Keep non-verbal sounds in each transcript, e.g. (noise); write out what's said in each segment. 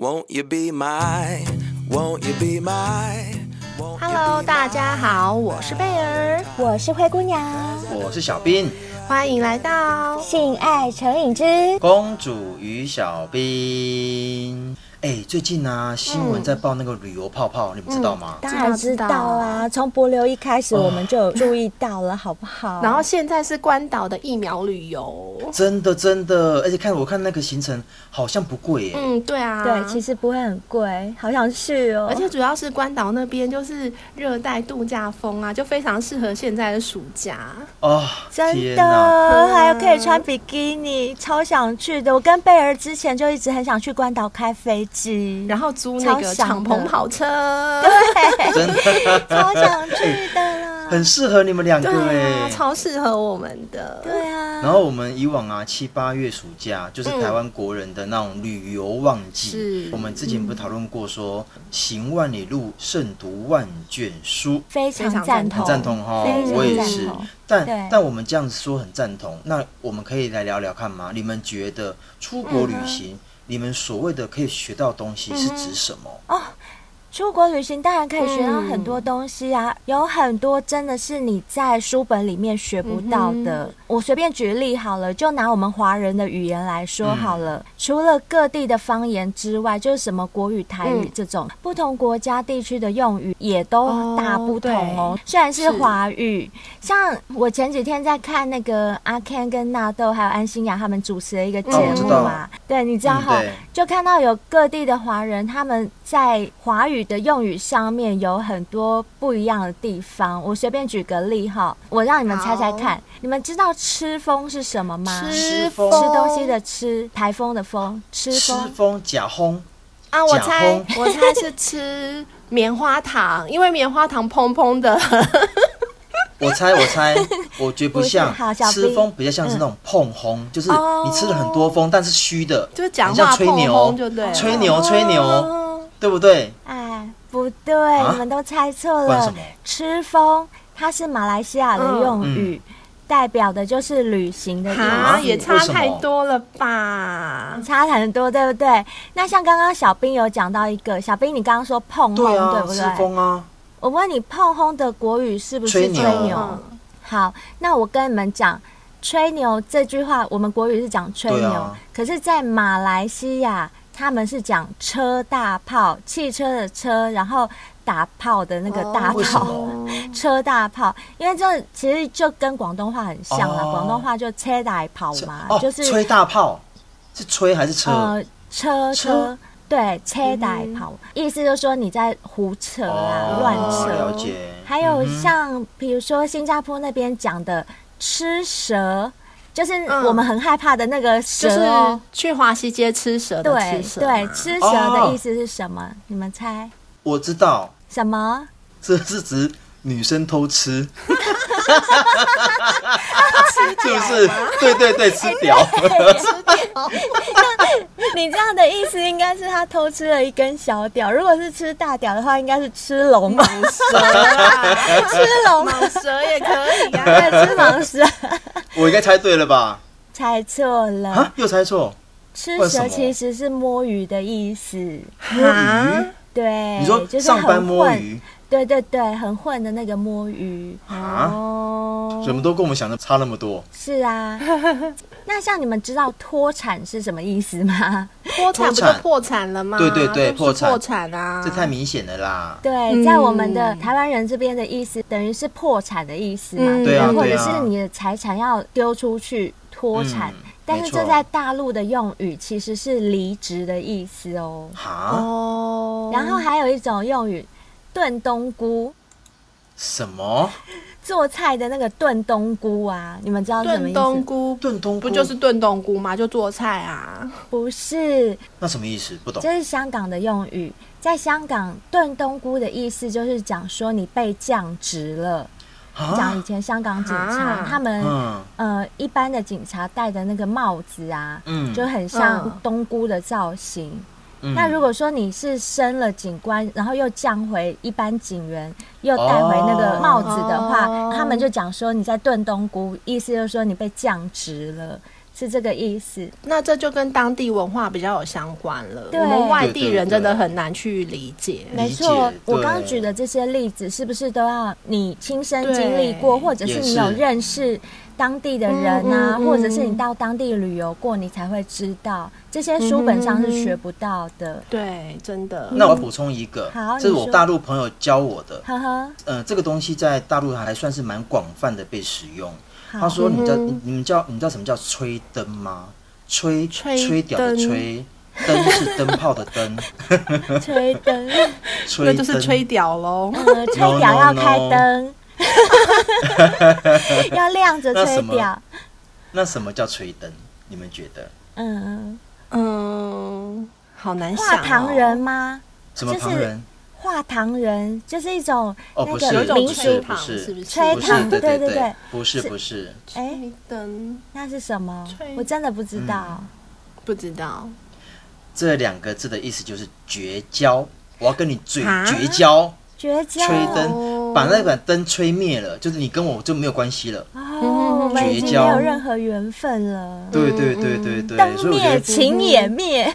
Won't you be my, won't you be my? Hello，大家好，我是贝儿，我是灰姑娘，我是小兵，欢迎来到性爱成瘾之公主与小兵。哎、欸，最近啊，新闻在报那个旅游泡泡，嗯、你们知道吗？当然知道啊，从博流一开始我们就有注意到了，好不好？(laughs) 然后现在是关岛的疫苗旅游，真的真的，而且看我看那个行程好像不贵耶。嗯，对啊，对，其实不会很贵，好想去哦。而且主要是关岛那边就是热带度假风啊，就非常适合现在的暑假哦。真的，啊、还有可以穿比基尼，超想去的。我跟贝儿之前就一直很想去关岛开飞。然后租那个敞篷跑车，对，(laughs) 真的。(laughs) 超想去的啦，(laughs) 很适合你们两个哎、啊，超适合我们的，对啊。然后我们以往啊，七八月暑假就是台湾国人的那种旅游旺季。是、嗯，我们之前不是讨论过说，行万里路，胜读万卷书，非常赞同，赞同哈，我也是。但但我们这样子说很赞同，那我们可以来聊聊看吗？你们觉得出国旅行？嗯你们所谓的可以学到东西是指什么？出国旅行当然可以学到很多东西啊，嗯、有很多真的是你在书本里面学不到的。嗯、我随便举例好了，就拿我们华人的语言来说好了，嗯、除了各地的方言之外，就是什么国语、台语这种、嗯、不同国家地区的用语也都大不同哦。哦虽然是华语，像我前几天在看那个阿 Ken 跟纳豆还有安心雅他们主持的一个节目嘛。哦对，你知道哈，嗯、就看到有各地的华人，他们在华语的用语上面有很多不一样的地方。我随便举个例哈，我让你们猜猜看，你们知道“吃风”是什么吗？吃风，吃东西的吃，台风的风，吃风，吃风假轰啊！我猜，我猜是吃棉花糖，因为棉花糖蓬蓬的。(laughs) 我猜，我猜，我觉得不像吃风，比较像是那种碰轰，就是你吃了很多风，但是虚的，就是讲话吹牛，就对，吹牛吹牛，对不对？哎，不对，你们都猜错了。吃风，它是马来西亚的用语，代表的就是旅行的意思。也差太多了吧？差很多，对不对？那像刚刚小兵有讲到一个，小兵你刚刚说碰轰，对不对？吃风啊。我问你，碰轰的国语是不是吹牛？吹牛好，那我跟你们讲，吹牛这句话，我们国语是讲吹牛，啊、可是，在马来西亚，他们是讲车大炮，汽车的车，然后打炮的那个大炮，哦、(laughs) 车大炮，因为这其实就跟广东话很像啦，广、哦、东话就车大炮嘛，哦、就是吹大炮，是吹还是车？呃、车车。车对，车大炮，嗯、意思就是说你在胡扯啊，乱、哦、扯。了解。还有像比如说新加坡那边讲的吃蛇，就是我们很害怕的那个蛇，就是去华西街吃蛇的吃蛇。对对，吃蛇的意思是什么？哦、你们猜？我知道。什么？这是指女生偷吃。(laughs) 就是对对对，吃屌，吃 (laughs) 屌。你这样的意思应该是他偷吃了一根小屌，如果是吃大屌的话，应该是吃龙蟒蛇啊，吃龙蟒蛇也可以啊，吃蟒蛇。我应该猜对了吧？猜错了啊？又猜错？吃蛇其实是摸鱼的意思。摸鱼？对，你说上班摸鱼？对对对，很混的那个摸鱼。啊，哦，怎么都跟我们想的差那么多。是啊，(laughs) 那像你们知道脱产是什么意思吗？脱产不就破产了吗？对对对，破产。破产啊，这太明显了啦。对，在我们的台湾人这边的意思，等于是破产的意思嘛，对啊，或者是你的财产要丢出去脱产，但是这在大陆的用语其实是离职的意思哦。哦，然后还有一种用语。炖冬菇，什么？做菜的那个炖冬菇啊，你们知道什么意思？炖冬菇，炖冬菇不就是炖冬菇吗？就做菜啊？不是，那什么意思？不懂。这是香港的用语，在香港炖冬菇的意思就是讲说你被降职了。讲以前香港警察，他们、嗯、呃一般的警察戴的那个帽子啊，嗯、就很像冬菇的造型。嗯、那如果说你是升了警官，然后又降回一般警员，又戴回那个帽子的话，哦、他们就讲说你在炖冬菇，意思就是说你被降职了，是这个意思。那这就跟当地文化比较有相关了。对，我们外地人真的很难去理解。没错，我刚刚举的这些例子，是不是都要你亲身经历过，或者是你有认识当地的人啊，嗯嗯嗯，或者是你到当地旅游过，你才会知道这些书本上是学不到的。嗯、对，真的。那我补充一个，好，这是我大陆朋友教我的。呵呵。嗯、呃，这个东西在大陆还算是蛮广泛的被使用。他说：“你知道你你们叫你知道什么叫吹灯吗？吹吹屌的吹，灯是灯泡的灯。(laughs) (laughs) 吹灯，那就是吹屌喽。嗯，吹屌要开灯。” (laughs) 要亮着吹掉。那什么叫吹灯？你们觉得？嗯嗯，好难想、哦。画唐人吗？什么糖人？画糖人就是一种哦，不是，民俗不是，不是？吹糖，对对对，不是不是。哎，灯，那是什么？我真的不知道，不知道。这两个字的意思就是绝交，我要跟你嘴绝交。绝交，吹灯，把那盏灯吹灭了，就是你跟我就没有关系了。哦，绝交，没有任何缘分了。对对对对对，灯灭情也灭。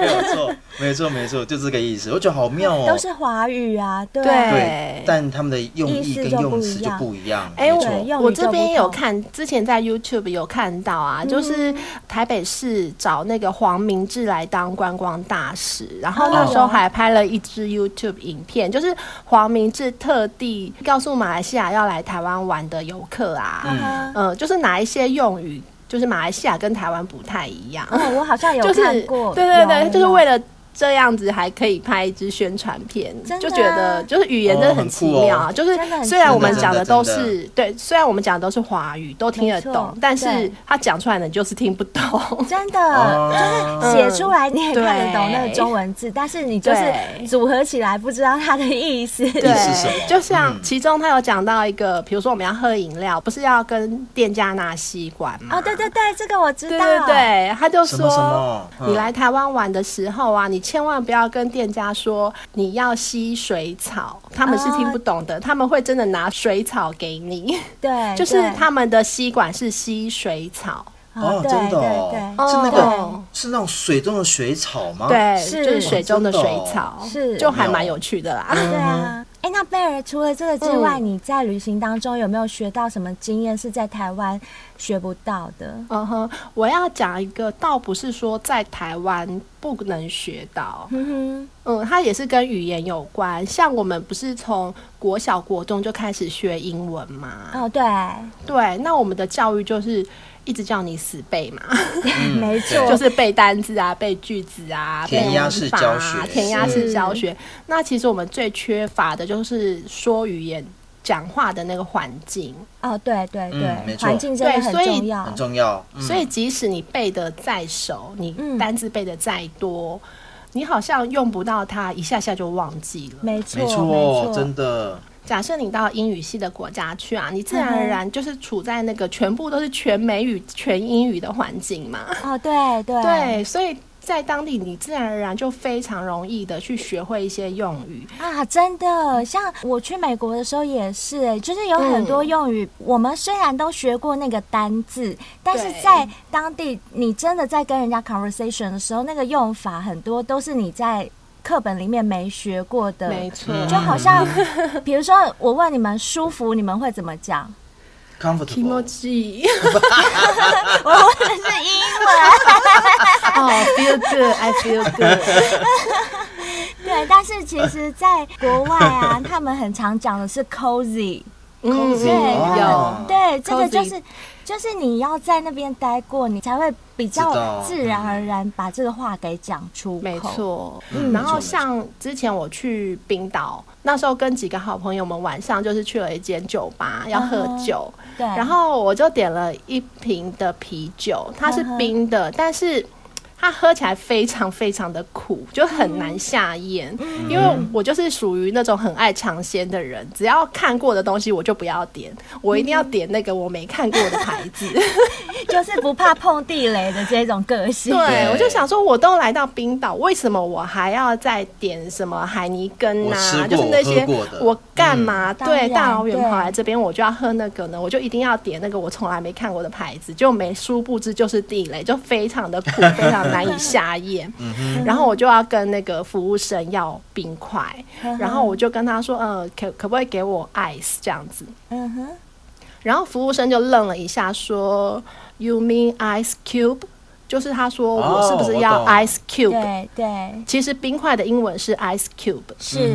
没有错。没错，没错，就这个意思。我觉得好妙哦，都是华语啊，对，对，但他们的用意跟用词就不一样。哎，我我这边有看，之前在 YouTube 有看到啊，就是台北市找那个黄明志来当观光大使，然后那时候还拍了一支 YouTube 影片，就是黄明志特地告诉马来西亚要来台湾玩的游客啊，嗯，就是哪一些用语，就是马来西亚跟台湾不太一样。我好像有 (laughs) 看过，对对对，就是为了。这样子还可以拍一支宣传片，就觉得就是语言真的很奇妙啊！就是虽然我们讲的都是对，虽然我们讲的都是华语，都听得懂，但是他讲出来的就是听不懂。真的，(laughs) 就是写出来你也看得懂那个中文字，但是你就是组合起来不知道它的意思。对，就像其中他有讲到一个，比如说我们要喝饮料，不是要跟店家拿吸管吗？哦，对对对，这个我知道。对对对，他就说你来台湾玩的时候啊，你。千万不要跟店家说你要吸水草，他们是听不懂的。他们会真的拿水草给你，对，(laughs) 就是他们的吸管是吸水草。哦，真的，是那个是那种水中的水草吗？对，就是水中的水草，是。就还蛮有趣的啦。对啊，哎，那贝尔除了这个之外，你在旅行当中有没有学到什么经验是在台湾学不到的？嗯哼，我要讲一个，倒不是说在台湾不能学到，嗯哼，嗯，它也是跟语言有关。像我们不是从国小国中就开始学英文吗？哦，对，对，那我们的教育就是。一直叫你死背嘛，没错，就是背单字啊，背句子啊，填鸭式教学，填鸭式教学。那其实我们最缺乏的就是说语言、讲话的那个环境。哦，对对对，环境真的很重要，很重要。所以即使你背的再熟，你单字背的再多，你好像用不到它，一下下就忘记了。没错，没错，真的。假设你到英语系的国家去啊，你自然而然就是处在那个全部都是全美语、全英语的环境嘛。哦，对对 (laughs) 对，所以在当地你自然而然就非常容易的去学会一些用语啊，真的。像我去美国的时候也是，就是有很多用语，嗯、我们虽然都学过那个单字，但是在当地你真的在跟人家 conversation 的时候，那个用法很多都是你在。课本里面没学过的，没错，就好像，比如说我问你们舒服，你们会怎么讲？Comfortable。(laughs) 我问的是英文。(laughs) 哦，feel good，I feel good。对，但是其实，在国外啊，(laughs) 他们很常讲的是 cozy。嗯，对，有，对，这个就是。就是你要在那边待过，你才会比较自然而然把这个话给讲出口。没错，嗯，然后像之前我去冰岛，那时候跟几个好朋友们晚上就是去了一间酒吧要喝酒，对，然后我就点了一瓶的啤酒，它是冰的，但是它喝起来非常非常的苦，就很难下咽。嗯、因为我就是属于那种很爱尝鲜的人，只要看过的东西我就不要点，我一定要点那个我没看过的牌子，(laughs) 就是不怕碰地雷的这种个性。对，我就想说，我都来到冰岛，为什么我还要再点什么海尼根啊？就是那些我干嘛？嗯、对，大老远跑来这边，我就要喝那个呢？我就一定要点那个我从来没看过的牌子，就没殊不知就是地雷，就非常的苦，(laughs) 非常难以下咽。然后我就要跟那个服务生要冰块，然后我就跟他说：“呃，可可不可以给我 ice 这样子？”然后服务生就愣了一下，说：“You mean ice cube？” 就是他说我是不是要 ice cube？、哦、对对，其实冰块的英文是 ice cube，是，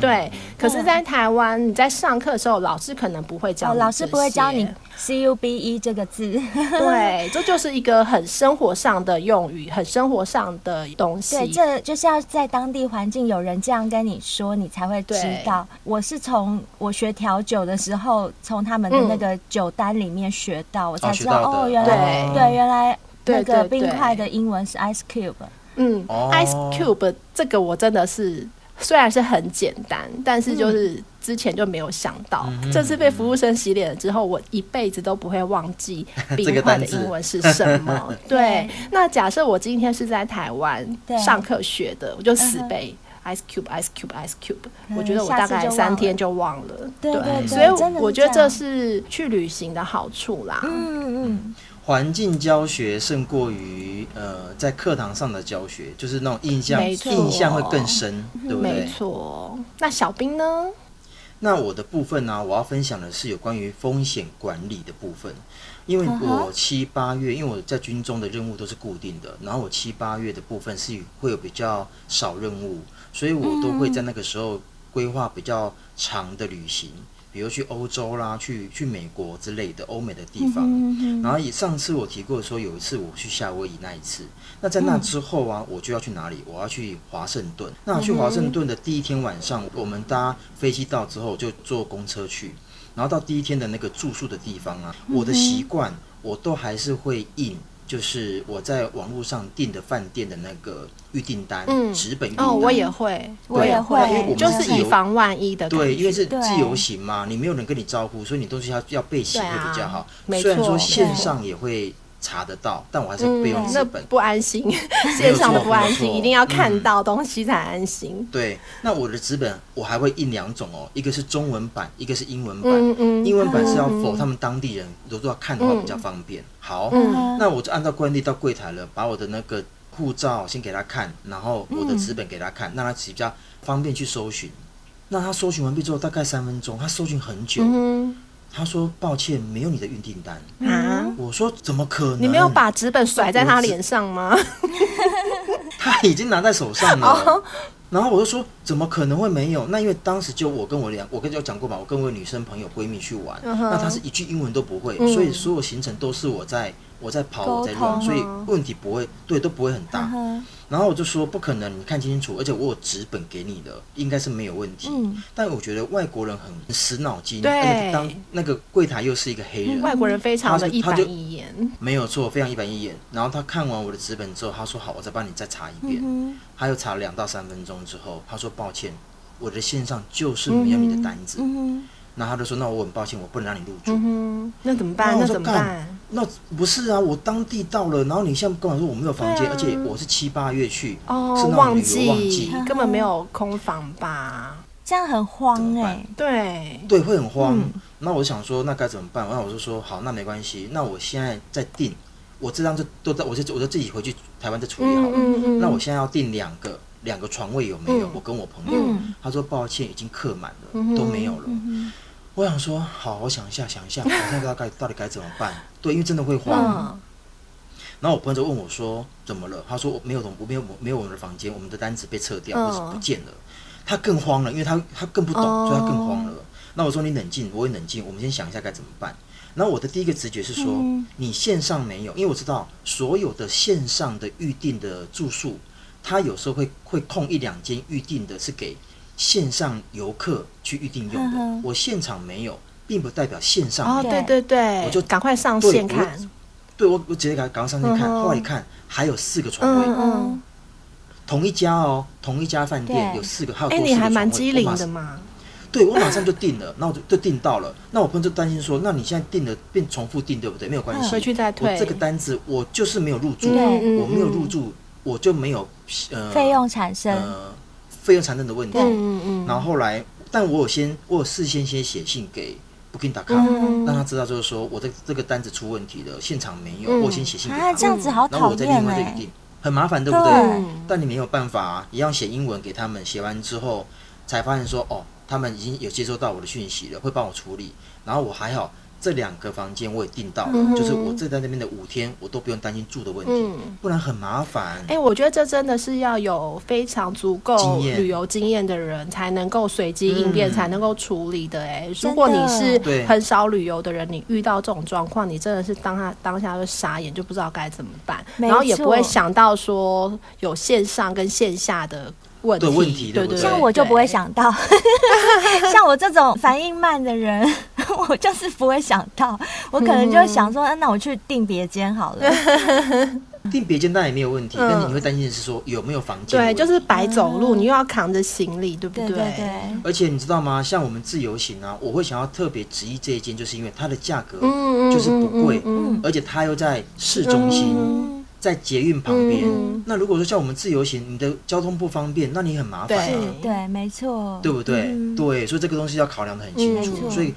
对。可是，在台湾你在上课的时候，老师可能不会教你、哦，老师不会教你 c u b e 这个字。(laughs) 对，这就是一个很生活上的用语，很生活上的东西。对，这就是要在当地环境有人这样跟你说，你才会知道。我是从我学调酒的时候，从他们的那个酒单里面学到，嗯、我才知道哦，原来对，对，原来。那个冰块的英文是 ice cube，嗯、oh.，ice cube 这个我真的是虽然是很简单，但是就是之前就没有想到，嗯、这次被服务生洗脸了之后，我一辈子都不会忘记 (laughs) 冰块的英文是什么。(laughs) 对，那假设我今天是在台湾上课学的，我就死背 ice cube，ice cube，ice cube，我觉得我大概三天就忘了。对，对，对，所以我觉得这是去旅行的好处啦。嗯嗯。环境教学胜过于呃在课堂上的教学，就是那种印象印象会更深，对不对？没错。那小兵呢？那我的部分呢、啊，我要分享的是有关于风险管理的部分，因为我七八月，因为我在军中的任务都是固定的，然后我七八月的部分是会有比较少任务，所以我都会在那个时候规划比较长的旅行。比如去欧洲啦，去去美国之类的欧美的地方。嗯嗯、然后以上次我提过的说，有一次我去夏威夷那一次。那在那之后啊，嗯、我就要去哪里？我要去华盛顿。那去华盛顿的第一天晚上，我们搭飞机到之后就坐公车去。然后到第一天的那个住宿的地方啊，嗯、我的习惯我都还是会印。就是我在网络上订的饭店的那个预订单，嗯，纸本预订单。哦，我也会，我也会，因为我们就是以防万一的。对，因为是自由行嘛，你没有人跟你招呼，所以你都是要要备齐会比较好。虽然说线上也会。查得到，但我还是不用纸本，嗯，不安心。线上的不安心，一定要看到东西才安心。嗯、对，那我的纸本我还会印两种哦，一个是中文版，一个是英文版。嗯嗯、英文版是要 for 他们当地人，如果要看的话比较方便。嗯、好，嗯、那我就按照惯例到柜台了，把我的那个护照先给他看，然后我的纸本给他看，让他比较方便去搜寻。那他搜寻完毕之后，大概三分钟，他搜寻很久。嗯他说：“抱歉，没有你的预订单。”啊！我说：“怎么可能？你没有把纸本甩在他脸上吗？” (laughs) 他已经拿在手上了。然后我就说：“怎么可能会没有？那因为当时就我跟我两，我跟你有讲过嘛，我跟我女生朋友闺蜜去玩，那她是一句英文都不会，所以所有行程都是我在。”我在跑，我在乱，所以问题不会，对，都不会很大。然后我就说不可能，你看清楚，而且我有纸本给你的，应该是没有问题。但我觉得外国人很死脑筋，对，当那个柜台又是一个黑人，外国人非常的一板一眼，没有错，非常一板一眼。然后他看完我的纸本之后，他说好，我再帮你再查一遍。他又查了两到三分钟之后，他说抱歉，我的线上就是没有你的单子。那他就说：“那我很抱歉，我不能让你入住。嗯”那怎么办？那怎么办？那不是啊，我当地到了，然后你现在跟我说我没有房间，啊、而且我是七八月去，哦，是那种旅游旺季，根本没有空房吧？这样很慌哎、欸，对对，会很慌。嗯、那我想说，那该怎么办？然后我就说好，那没关系，那我现在再订，我这张就都在，我就我就自己回去台湾再处理好了。嗯嗯嗯、那我现在要订两个两个床位有没有？嗯、我跟我朋友，嗯、他说抱歉，已经客满了，嗯、都没有了。我想说，好，我想一下，想一下，(laughs) 我现在不知道该到底该怎么办。对，因为真的会慌。嗯、然后我朋友就问我说：“怎么了？”他说：“我没有，我没有，没有我们的房间，我们的单子被撤掉，或是不见了。嗯”他更慌了，因为他他更不懂，哦、所以他更慌了。那我说：“你冷静，我也冷静，我们先想一下该怎么办。”然后我的第一个直觉是说：“嗯、你线上没有，因为我知道所有的线上的预定的住宿，他有时候会会空一两间预定的，是给。”线上游客去预定用的，我现场没有，并不代表线上没有。哦，对对对，我就赶快上线看。对我我直接赶赶快上去看，嗯、后来一看还有四个床位，嗯嗯、同一家哦，同一家饭店有四个，还有多四个床位。哎、欸，你还蛮机灵的嘛？对，我马上就订了，那我就就订到了。那我朋友就担心说，那你现在订了变重复订，对不对？没有关系，回去再退。我这个单子我就是没有入住，对我没有入住，我就没有呃费用产生呃费用产生的问题。嗯嗯然后后来，但我有先我有事先先写信给 Booking.com，、嗯、让他知道就是说我的这个单子出问题了，现场没有，嗯、我先写信给他。啊，这样子好讨厌、欸、然后我再另外再订，很麻烦，对不对？对但你没有办法、啊，一样写英文给他们，写完之后才发现说哦。他们已经有接收到我的讯息了，会帮我处理。然后我还好，这两个房间我也订到了，嗯、就是我这在那边的五天，我都不用担心住的问题，嗯、不然很麻烦。哎、欸，我觉得这真的是要有非常足够旅游经验的人才能够随机应变，嗯、才能够处理的、欸。哎，如果你是很少旅游的人，你遇到这种状况，你真的是当下当下就傻眼，就不知道该怎么办，然后也不会想到说有线上跟线下的。问题，问题对对，像我就不会想到，(laughs) 像我这种反应慢的人，我就是不会想到，我可能就想说，嗯、那我去订别间好了。(laughs) 订别间当然也没有问题，嗯、但是你会担心的是说有没有房间？对，就是白走路，嗯、你又要扛着行李，对不对？对对对。而且你知道吗？像我们自由行啊，我会想要特别执意这一间，就是因为它的价格就是不贵，嗯嗯嗯、而且它又在市中心。嗯在捷运旁边，嗯、那如果说像我们自由行，你的交通不方便，那你很麻烦、啊。对，对，没错，对不对？嗯、对，所以这个东西要考量的很清楚。嗯、所以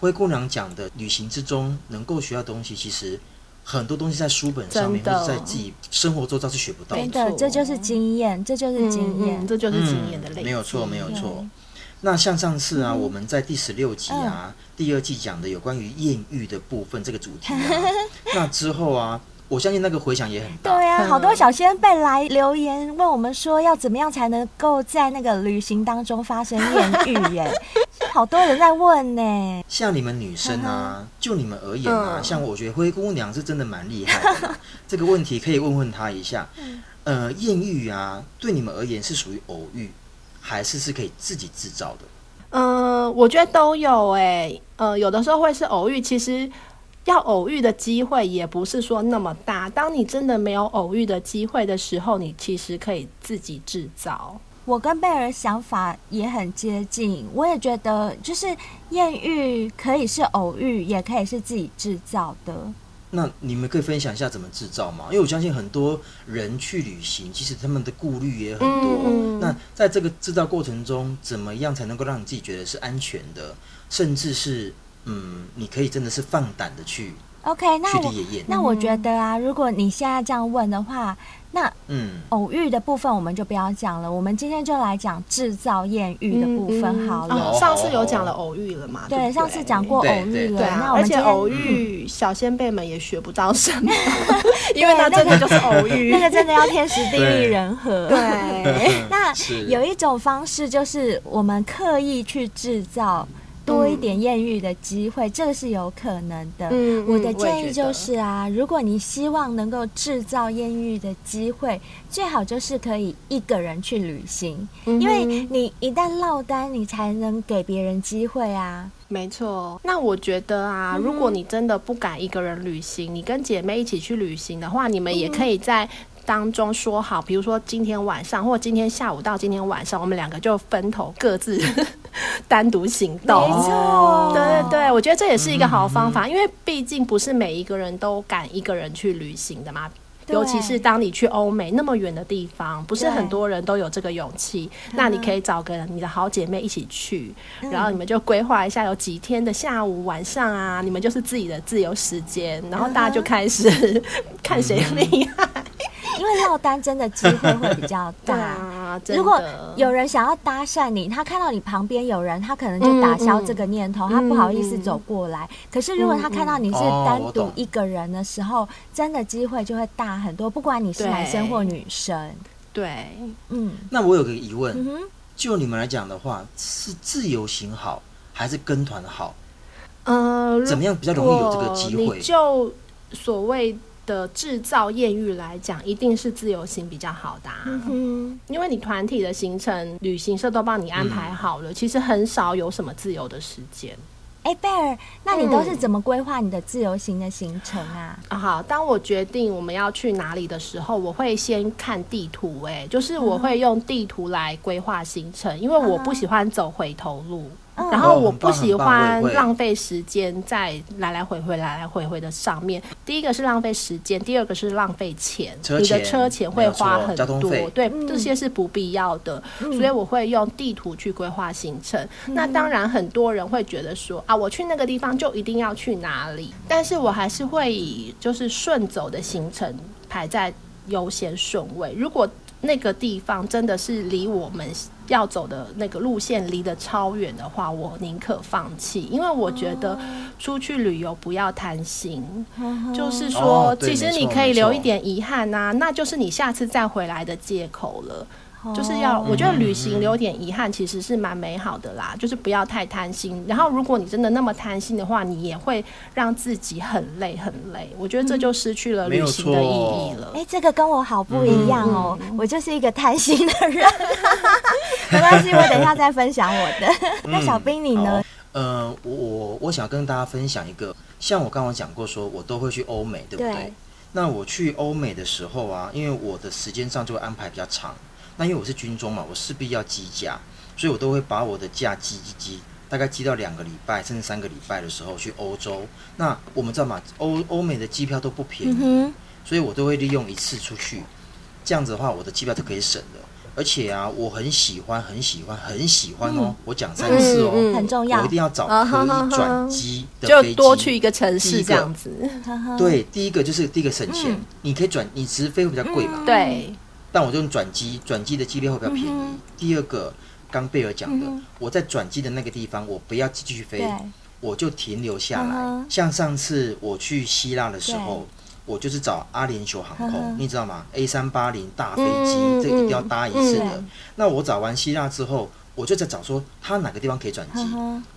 灰姑娘讲的旅行之中能够学到东西，其实很多东西在书本上面，或者在自己生活周遭是学不到的。真的，这就是经验，这就是经验、嗯，这就是经验的累积、嗯。没有错，没有错。那像上次啊，嗯、我们在第十六集啊，嗯、第二季讲的有关于艳遇的部分这个主题啊，(laughs) 那之后啊。我相信那个回响也很大。对啊，好多小仙贝来留言问我们说，要怎么样才能够在那个旅行当中发生艳遇？耶，(laughs) 好多人在问呢。像你们女生啊，就你们而言啊，像我觉得灰姑娘是真的蛮厉害的。(laughs) 这个问题可以问问她一下。呃，艳遇啊，对你们而言是属于偶遇，还是是可以自己制造的？嗯，我觉得都有哎。呃，有的时候会是偶遇，其实。要偶遇的机会也不是说那么大。当你真的没有偶遇的机会的时候，你其实可以自己制造。我跟贝尔想法也很接近，我也觉得就是艳遇可以是偶遇，也可以是自己制造的。那你们可以分享一下怎么制造吗？因为我相信很多人去旅行，其实他们的顾虑也很多。嗯、那在这个制造过程中，怎么样才能够让你自己觉得是安全的，甚至是？嗯，你可以真的是放胆的去。OK，那我那我觉得啊，如果你现在这样问的话，那嗯，偶遇的部分我们就不要讲了。我们今天就来讲制造艳遇的部分好了。嗯嗯、上次有讲了偶遇了嘛？对，对，上次讲过偶遇了。对，那而且偶遇小先辈们也学不到什么，(laughs) 因为那真的就是偶遇，(laughs) 那个真的要天时地利人和。对，(laughs) 那有一种方式就是我们刻意去制造。多一点艳遇的机会，嗯、这个是有可能的。嗯、我的建议就是啊，如果你希望能够制造艳遇的机会，最好就是可以一个人去旅行，嗯、因为你一旦落单，你才能给别人机会啊。没错。那我觉得啊，如果你真的不敢一个人旅行，你跟姐妹一起去旅行的话，你们也可以在。当中说好，比如说今天晚上或今天下午到今天晚上，我们两个就分头各自 (laughs) 单独行动。没错，对对对，我觉得这也是一个好方法，嗯、因为毕竟不是每一个人都敢一个人去旅行的嘛。尤其是当你去欧美那么远的地方，不是很多人都有这个勇气。那你可以找个你的好姐妹一起去，嗯、然后你们就规划一下有几天的下午晚上啊，你们就是自己的自由时间，然后大家就开始、嗯、看谁厉害。因为落单真的机会会比较大。啊、如果有人想要搭讪你，他看到你旁边有人，他可能就打消这个念头，嗯嗯、他不好意思走过来。嗯、可是如果他看到你是单独一个人的时候，嗯嗯哦、真的机会就会大很多。不管你是男生或女生，对，嗯。那我有个疑问，嗯、就你们来讲的话，是自由行好还是跟团好？呃，怎么样比较容易有这个机会？就所谓。的制造艳遇来讲，一定是自由行比较好的，啊，嗯、因为你团体的行程，旅行社都帮你安排好了，嗯、其实很少有什么自由的时间。哎，贝尔，那你都是怎么规划你的自由行的行程啊？啊、嗯，好，当我决定我们要去哪里的时候，我会先看地图、欸，哎，就是我会用地图来规划行程，因为我不喜欢走回头路。然后我不喜欢浪费时间在来来回回、来来回回的上面。第一个是浪费时间，第二个是浪费钱。你的车钱会花很多，对，这些是不必要的。所以我会用地图去规划行程。那当然，很多人会觉得说啊，我去那个地方就一定要去哪里？但是我还是会以就是顺走的行程排在优先顺位。如果那个地方真的是离我们要走的那个路线离得超远的话，我宁可放弃，因为我觉得出去旅游不要贪心，哦、就是说，其实你可以留一点遗憾呐、啊，那就是你下次再回来的借口了。就是要，我觉得旅行留点遗憾其实是蛮美好的啦，就是不要太贪心。然后，如果你真的那么贪心的话，你也会让自己很累很累。我觉得这就失去了旅行的意义了。哎、欸，这个跟我好不一样哦，嗯、我就是一个贪心的人。(laughs) 没关系，我等一下再分享我的。那小兵你呢？呃，我我我想跟大家分享一个，像我刚刚讲过，说我都会去欧美，对不对？对。那我去欧美的时候啊，因为我的时间上就会安排比较长。那因为我是军中嘛，我势必要积假，所以我都会把我的假积积积，大概积到两个礼拜甚至三个礼拜的时候去欧洲。那我们知道嘛，欧欧美的机票都不便宜，嗯、所以我都会利用一次出去，这样子的话，我的机票就可以省了。而且啊，我很喜欢，很喜欢，很喜欢哦。嗯、我讲三次哦，嗯嗯、很重要，我一定要找可以转机的飞机，就多去一个城市这样子。对，第一个就是第一个省钱，嗯、你可以转，你直飞会比较贵嘛？嗯、对。但我就用转机，转机的机率会比较便宜。嗯、第二个，刚贝尔讲的，嗯、我在转机的那个地方，我不要继续飞，我就停留下来。嗯、像上次我去希腊的时候，我就是找阿联酋航空，嗯、你知道吗？A 三八零大飞机，嗯、这个一定要搭一次的。嗯、那我找完希腊之后，我就在找说，他哪个地方可以转机。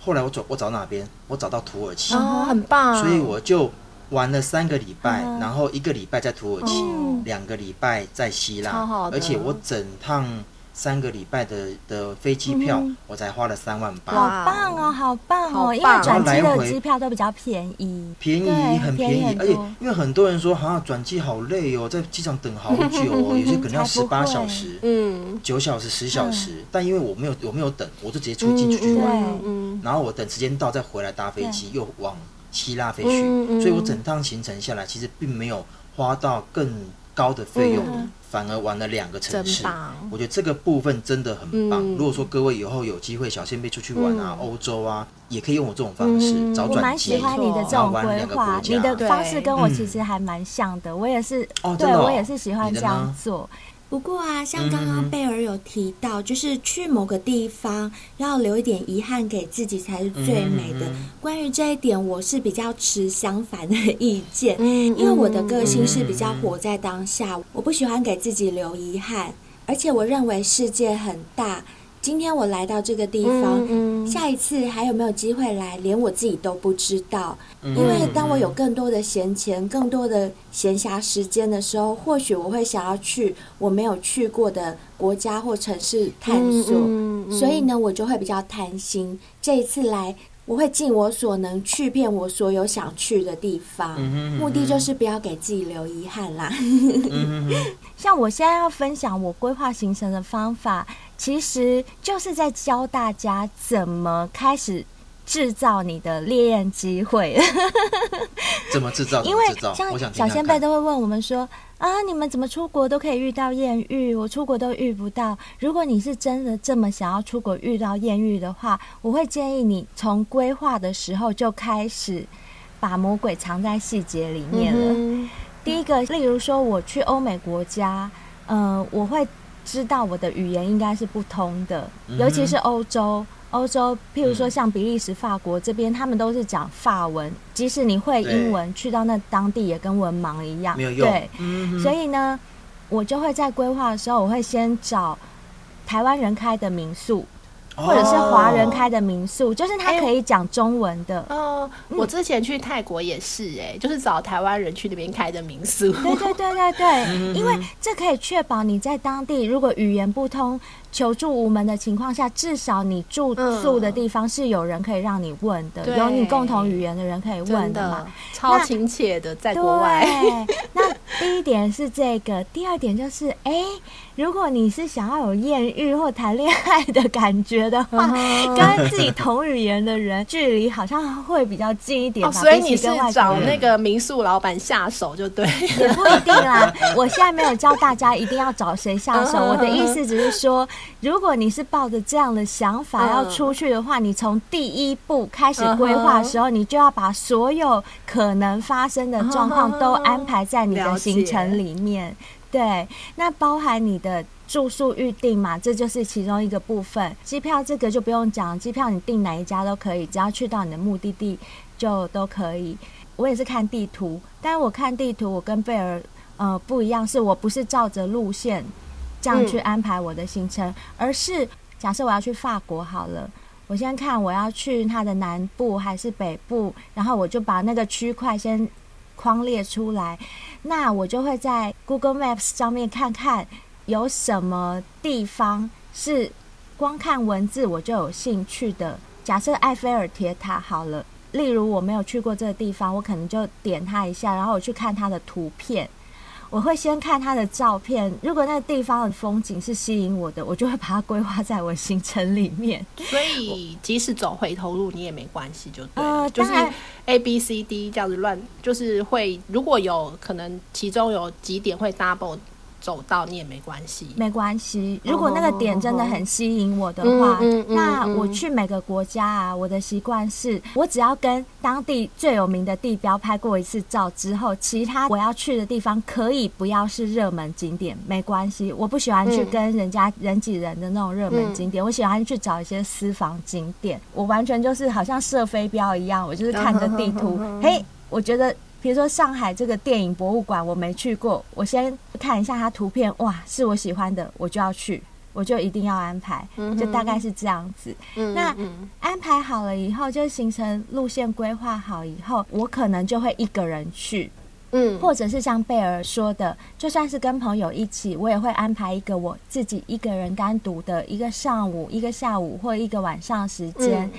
后来我找，我找哪边？我找到土耳其，哦，很棒。所以我就。玩了三个礼拜，然后一个礼拜在土耳其，两个礼拜在希腊，而且我整趟三个礼拜的的飞机票，我才花了三万八。好棒哦，好棒哦！因为转机的机票都比较便宜，便宜很便宜，而且因为很多人说，好像转机好累哦，在机场等好久哦，(laughs) 有些可能要十八小时，嗯，九小时、十小时。但因为我没有我没有等，我就直接出进出去玩，然后我等时间到再回来搭飞机又往。希腊飞去，嗯嗯、所以我整趟行程下来，其实并没有花到更高的费用，嗯、反而玩了两个城市。我觉得这个部分真的很棒。嗯、如果说各位以后有机会小仙贝出去玩啊，欧、嗯、洲啊，也可以用我这种方式、嗯、找转机。我蛮喜欢你的这种规划，你的方式跟我其实还蛮像的。我也是，哦对我也是喜欢这样做。不过啊，像刚刚贝尔有提到，就是去某个地方要留一点遗憾给自己才是最美的。关于这一点，我是比较持相反的意见，因为我的个性是比较活在当下，我不喜欢给自己留遗憾，而且我认为世界很大。今天我来到这个地方，嗯嗯、下一次还有没有机会来，连我自己都不知道。因为当我有更多的闲钱、更多的闲暇时间的时候，或许我会想要去我没有去过的国家或城市探索。嗯嗯嗯、所以呢，我就会比较贪心。这一次来，我会尽我所能去遍我所有想去的地方，嗯嗯、目的就是不要给自己留遗憾啦。嗯、(laughs) 像我现在要分享我规划行程的方法。其实就是在教大家怎么开始制造你的烈焰机会。(laughs) 怎么制造？因为像小先辈都会问我们说：“啊，你们怎么出国都可以遇到艳遇，我出国都遇不到。”如果你是真的这么想要出国遇到艳遇的话，我会建议你从规划的时候就开始把魔鬼藏在细节里面了。嗯、第一个，例如说我去欧美国家，嗯、呃，我会。知道我的语言应该是不通的，尤其是欧洲。欧洲，譬如说像比利时、法国这边，他们都是讲法文。即使你会英文，去到那当地也跟文盲一样。没有用。对，所以呢，我就会在规划的时候，我会先找台湾人开的民宿，或者是华人开的民宿，就是他可以讲中文的。哦，我之前去泰国也是，哎，就是找台湾人去那边开的民宿。对对对对对，因为这可以确保你在当地如果语言不通，求助无门的情况下，至少你住宿的地方是有人可以让你问的，嗯、有你共同语言的人可以问的嘛？的超亲切的，在国外。那第一点是这个，第二点就是，哎、欸，如果你是想要有艳遇或谈恋爱的感觉的话，跟自己同语言的人距离好像会比较近一点吧？哦、所以你是找那个民宿老板下手就对，也不一定啦。(laughs) 我现在没有教大家一定要找谁下手，我的意思只是说。如果你是抱着这样的想法要出去的话，你从第一步开始规划的时候，你就要把所有可能发生的状况都安排在你的行程里面。对，那包含你的住宿预定嘛，这就是其中一个部分。机票这个就不用讲，机票你订哪一家都可以，只要去到你的目的地就都可以。我也是看地图，但是我看地图，我跟贝尔呃不一样，是我不是照着路线。这样去安排我的行程，嗯、而是假设我要去法国好了，我先看我要去它的南部还是北部，然后我就把那个区块先框列出来，那我就会在 Google Maps 上面看看有什么地方是光看文字我就有兴趣的。假设埃菲尔铁塔好了，例如我没有去过这个地方，我可能就点它一下，然后我去看它的图片。我会先看他的照片，如果那个地方的风景是吸引我的，我就会把它规划在我行程里面。所以即使走回头路，你也没关系，就对了。呃，就是 A B C D 这样子乱，就是会如果有可能，其中有几点会 double。走到你也没关系，没关系。如果那个点真的很吸引我的话，那我去每个国家啊，我的习惯是，我只要跟当地最有名的地标拍过一次照之后，其他我要去的地方可以不要是热门景点，没关系。我不喜欢去跟人家人挤人的那种热门景点，我喜欢去找一些私房景点。我完全就是好像射飞镖一样，我就是看着地图，嘿，我觉得。比如说上海这个电影博物馆，我没去过，我先看一下它图片，哇，是我喜欢的，我就要去，我就一定要安排，就大概是这样子。那安排好了以后，就行程路线规划好以后，我可能就会一个人去，嗯，或者是像贝尔说的，就算是跟朋友一起，我也会安排一个我自己一个人单独的一个上午、一个下午或一个晚上时间。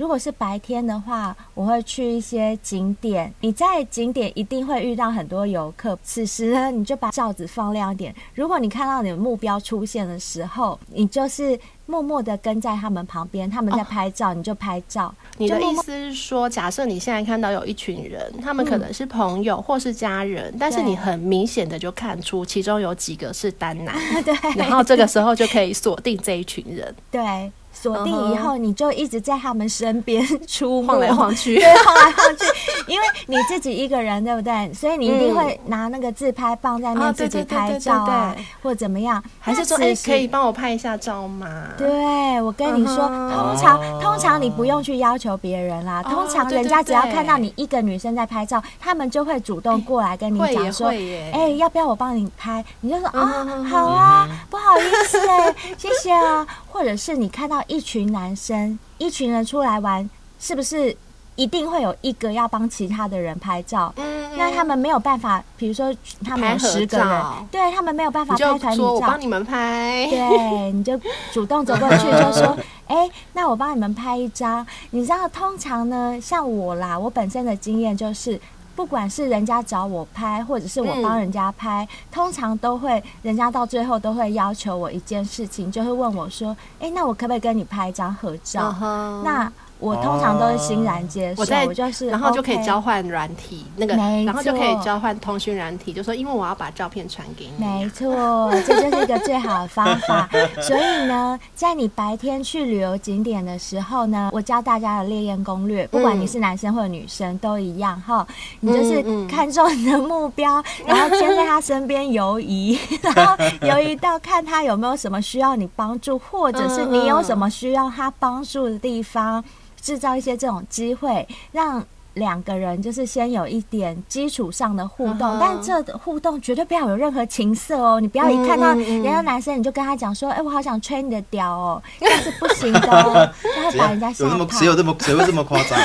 如果是白天的话，我会去一些景点。你在景点一定会遇到很多游客，此时呢，你就把罩子放亮一点。如果你看到你的目标出现的时候，你就是默默的跟在他们旁边，他们在拍照，哦、你就拍照。你的意思是说，假设你现在看到有一群人，他们可能是朋友或是家人，嗯、但是你很明显的就看出其中有几个是单男，(laughs) 对，然后这个时候就可以锁定这一群人，对。锁定以后，你就一直在他们身边出没，晃来晃去，(laughs) 对，晃来晃去。因为你自己一个人，对不对？所以你一定会拿那个自拍棒在那自己拍照啊，或怎么样？还是说，哎，可以帮我拍一下照吗？对，我跟你说，通常通常你不用去要求别人啦。通常人家只要看到你一个女生在拍照，他们就会主动过来跟你讲说，哎，要不要我帮你拍？你就说啊，好啊，不好意思哎，谢谢啊。或者是你看到一群男生，一群人出来玩，是不是一定会有一个要帮其他的人拍照？嗯，那他们没有办法，比如说他们有十个人，对他们没有办法拍团体照，我帮你们拍。对，你就主动走过去就说：“ (laughs) 哎、欸，那我帮你们拍一张。”你知道，通常呢，像我啦，我本身的经验就是。不管是人家找我拍，或者是我帮人家拍，嗯、通常都会，人家到最后都会要求我一件事情，就会问我说：“哎、欸，那我可不可以跟你拍一张合照？” uh huh. 那我通常都是欣然接受，我在就是，然后就可以交换软体，那个，然后就可以交换通讯软体，就说因为我要把照片传给你。没错，这就是一个最好的方法。(laughs) 所以呢，在你白天去旅游景点的时候呢，我教大家的烈焰攻略，不管你是男生或者女生都一样哈，你就是看中你的目标，(laughs) 然后先在他身边游移，(laughs) 然后游移到看他有没有什么需要你帮助，或者是你有什么需要他帮助的地方。制造一些这种机会，让两个人就是先有一点基础上的互动，uh huh. 但这互动绝对不要有任何情色哦。你不要一看到人家男生你就跟他讲说：“哎、嗯嗯嗯欸，我好想吹你的屌哦。(laughs) ”这是不行的哦，(laughs) 他会把人家吓怕。谁有这么谁会这么夸张？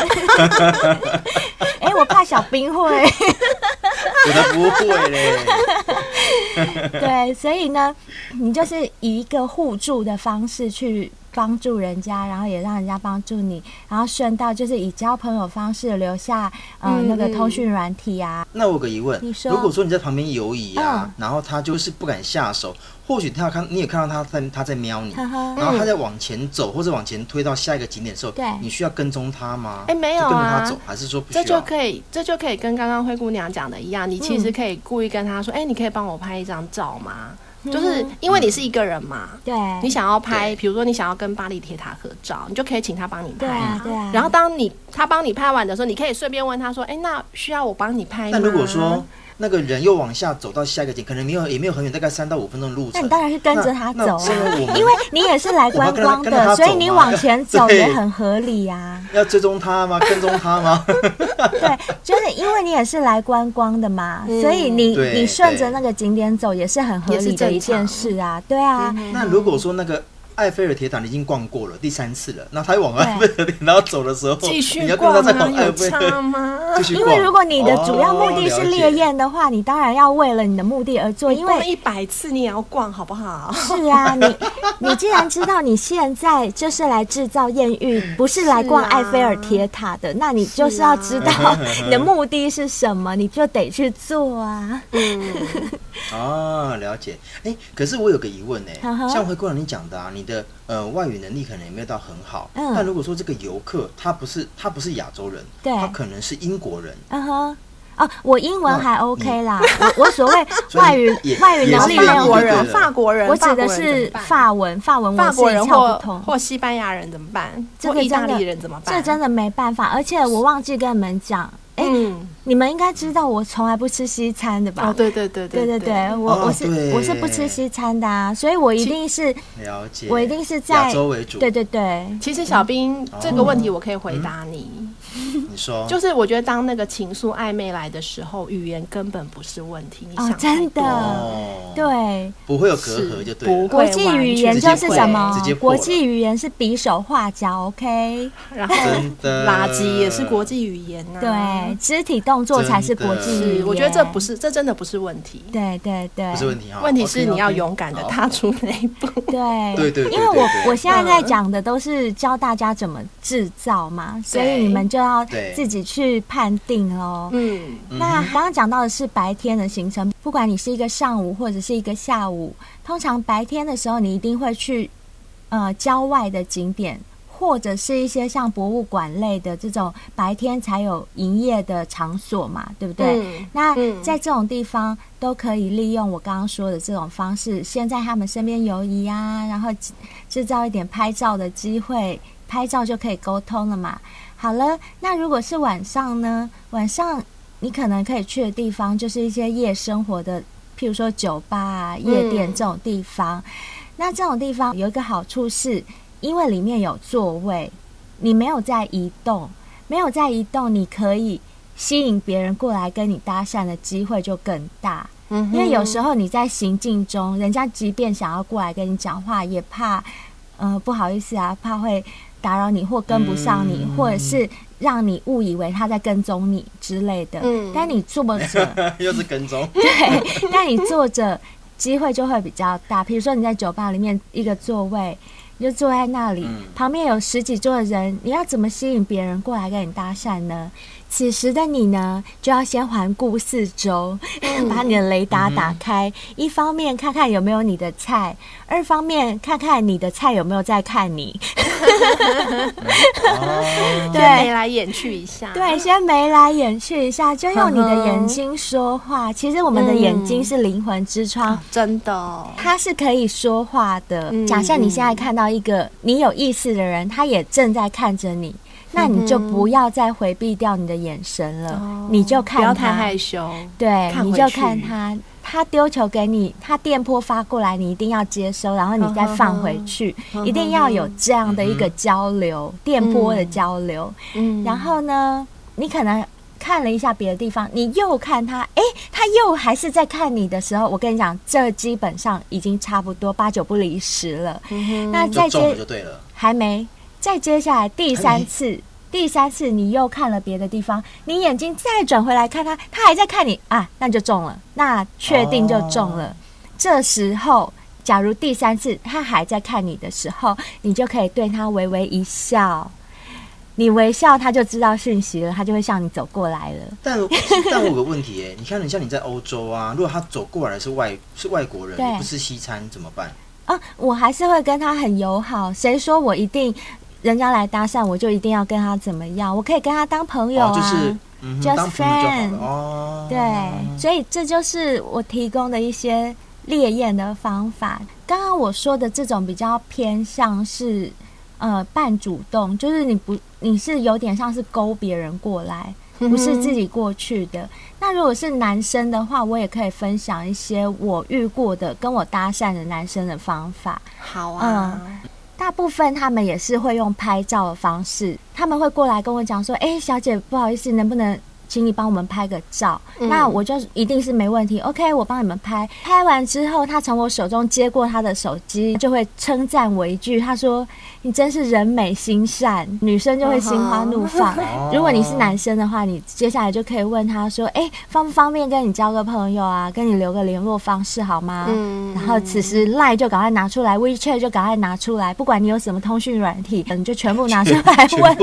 哎、欸，我怕小兵会，(laughs) 我才不会嘞。对，所以呢，你就是以一个互助的方式去。帮助人家，然后也让人家帮助你，然后顺道就是以交朋友方式留下呃、嗯、那个通讯软体啊。那我有个疑问，你说如果说你在旁边游移啊，嗯、然后他就是不敢下手，或许他要看你也看到他在他在瞄你，呵呵然后他在往前走、嗯、或者往前推到下一个景点的时候，对，你需要跟踪他吗？哎，没有啊，跟着他走还是说不需要？这就可以，这就可以跟刚刚灰姑娘讲的一样，你其实可以故意跟他说，哎、嗯，你可以帮我拍一张照吗？就是因为你是一个人嘛，对，你想要拍，比如说你想要跟巴黎铁塔合照，你就可以请他帮你拍啊。对啊。然后当你他帮你拍完的时候，你可以顺便问他说：“哎，那需要我帮你拍吗？”那如果说那个人又往下走到下一个景，可能没有也没有很远，大概三到五分钟的路程。那你当然是跟着他走啊，因为你也是来观光的，所以你往前走 (laughs) 也很合理呀。要追踪他吗？跟踪他吗？(laughs) 对，就是因为你也是来观光的嘛，所以你你顺着那个景点走也是很合理的一件事啊。对啊。那如果说那个。埃菲尔铁塔你已经逛过了第三次了，那他往埃菲尔铁塔走的时候，继续逛吗？有差吗？(laughs) 因为如果你的主要目的是烈焰的话，你当然要为了你的目的而做。因为一百次你也要逛，好不好？是啊，你 (laughs) 你既然知道你现在就是来制造艳遇，不是来逛埃菲尔铁塔的，那你就是要知道 (laughs) 你的目的是什么，你就得去做啊。嗯，哦，了解。哎，可是我有个疑问呢，像灰姑娘你讲的啊，你。的呃外语能力可能也没有到很好，嗯，但如果说这个游客他不是他不是亚洲人，对，他可能是英国人，嗯哼，哦，我英文还 OK 啦，我我所谓 (laughs) 外语外语能力没有国人法国人，我指的是法文法文，法国人或或西班牙人怎么办？这个意大利人怎么办？这真的没办法，而且我忘记跟你们讲。哎，你们应该知道我从来不吃西餐的吧？哦，对对对对对对对，我我是我是不吃西餐的啊，所以我一定是了解，我一定是在亚洲为主。对对对，其实小兵这个问题我可以回答你。你说，就是我觉得当那个情愫暧昧来的时候，语言根本不是问题。你想真的，对，不会有隔阂，就对。国际语言就是什么？国际语言是比手画脚，OK。然后垃圾也是国际语言呐。对。肢体动作才是国际语言，我觉得这不是，这真的不是问题。对对对，不是问题哈。问题是你要勇敢的踏出那一步。(laughs) 对对对，因为我我现在在讲的都是教大家怎么制造嘛，所以你们就要自己去判定哦。嗯，那刚刚讲到的是白天的行程，不管你是一个上午或者是一个下午，通常白天的时候你一定会去呃郊外的景点。或者是一些像博物馆类的这种白天才有营业的场所嘛，对不对？嗯、那在这种地方都可以利用我刚刚说的这种方式，先在他们身边游移啊，然后制造一点拍照的机会，拍照就可以沟通了嘛。好了，那如果是晚上呢？晚上你可能可以去的地方就是一些夜生活的，譬如说酒吧啊、夜店这种地方。嗯、那这种地方有一个好处是。因为里面有座位，你没有在移动，没有在移动，你可以吸引别人过来跟你搭讪的机会就更大。嗯，因为有时候你在行进中，人家即便想要过来跟你讲话，也怕，呃，不好意思啊，怕会打扰你或跟不上你，嗯、或者是让你误以为他在跟踪你之类的。嗯，但你坐着 (laughs) 又是跟踪，(laughs) 对，但你坐着机会就会比较大。比如说你在酒吧里面一个座位。你就坐在那里，嗯、旁边有十几桌的人，你要怎么吸引别人过来跟你搭讪呢？此时的你呢，就要先环顾四周，嗯、(laughs) 把你的雷达打开。嗯、一方面看看有没有你的菜，二方面看看你的菜有没有在看你。(laughs) (laughs) 对，眉来眼去一下。对，先眉来眼去一下，就用你的眼睛说话。其实我们的眼睛是灵魂之窗，嗯、真的，哦它是可以说话的。嗯、假设你现在看到一个你有意思的人，他也正在看着你。那你就不要再回避掉你的眼神了，哦、你就看他，不要太害羞。对，你就看他，他丢球给你，他电波发过来，你一定要接收，然后你再放回去，呵呵呵，一定要有这样的一个交流，嗯、电波的交流。嗯，然后呢，你可能看了一下别的地方，你又看他，哎，他又还是在看你的时候，我跟你讲，这基本上已经差不多八九不离十了。嗯、那再接就对了，还没，再接下来第三次，第三次你又看了别的地方，你眼睛再转回来看他，他还在看你啊，那就中了，那确定就中了。哦、这时候。假如第三次他还在看你的时候，你就可以对他微微一笑，你微笑他就知道讯息了，他就会向你走过来了。但但我有个问题哎，你看你像你在欧洲啊，(laughs) 如果他走过来是外是外国人，对不是西餐怎么办？啊，我还是会跟他很友好。谁说我一定人家来搭讪我就一定要跟他怎么样？我可以跟他当朋友啊，哦、就是、嗯、just friend 哦。对，所以这就是我提供的一些。烈焰的方法，刚刚我说的这种比较偏向是，呃，半主动，就是你不，你是有点像是勾别人过来，不是自己过去的。那如果是男生的话，我也可以分享一些我遇过的跟我搭讪的男生的方法。好啊，嗯，大部分他们也是会用拍照的方式，他们会过来跟我讲说：“哎，小姐，不好意思，能不能？”请你帮我们拍个照，嗯、那我就一定是没问题。OK，我帮你们拍。拍完之后，他从我手中接过他的手机，就会称赞我一句：“他说你真是人美心善。”女生就会心花怒放。哦、如果你是男生的话，你接下来就可以问他说：“哎、欸，方不方便跟你交个朋友啊？跟你留个联络方式好吗？”嗯、然后此时 Line 就赶快拿出来，WeChat 就赶快拿出来，不管你有什么通讯软体，你就全部拿出来问。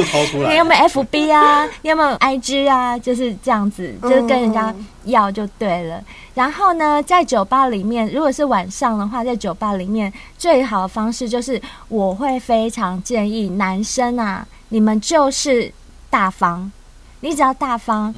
你有没有 FB 啊？你有没有 IG 啊？就就是这样子，就是跟人家要就对了。然后呢，在酒吧里面，如果是晚上的话，在酒吧里面最好的方式就是，我会非常建议男生啊，你们就是大方，你只要大方，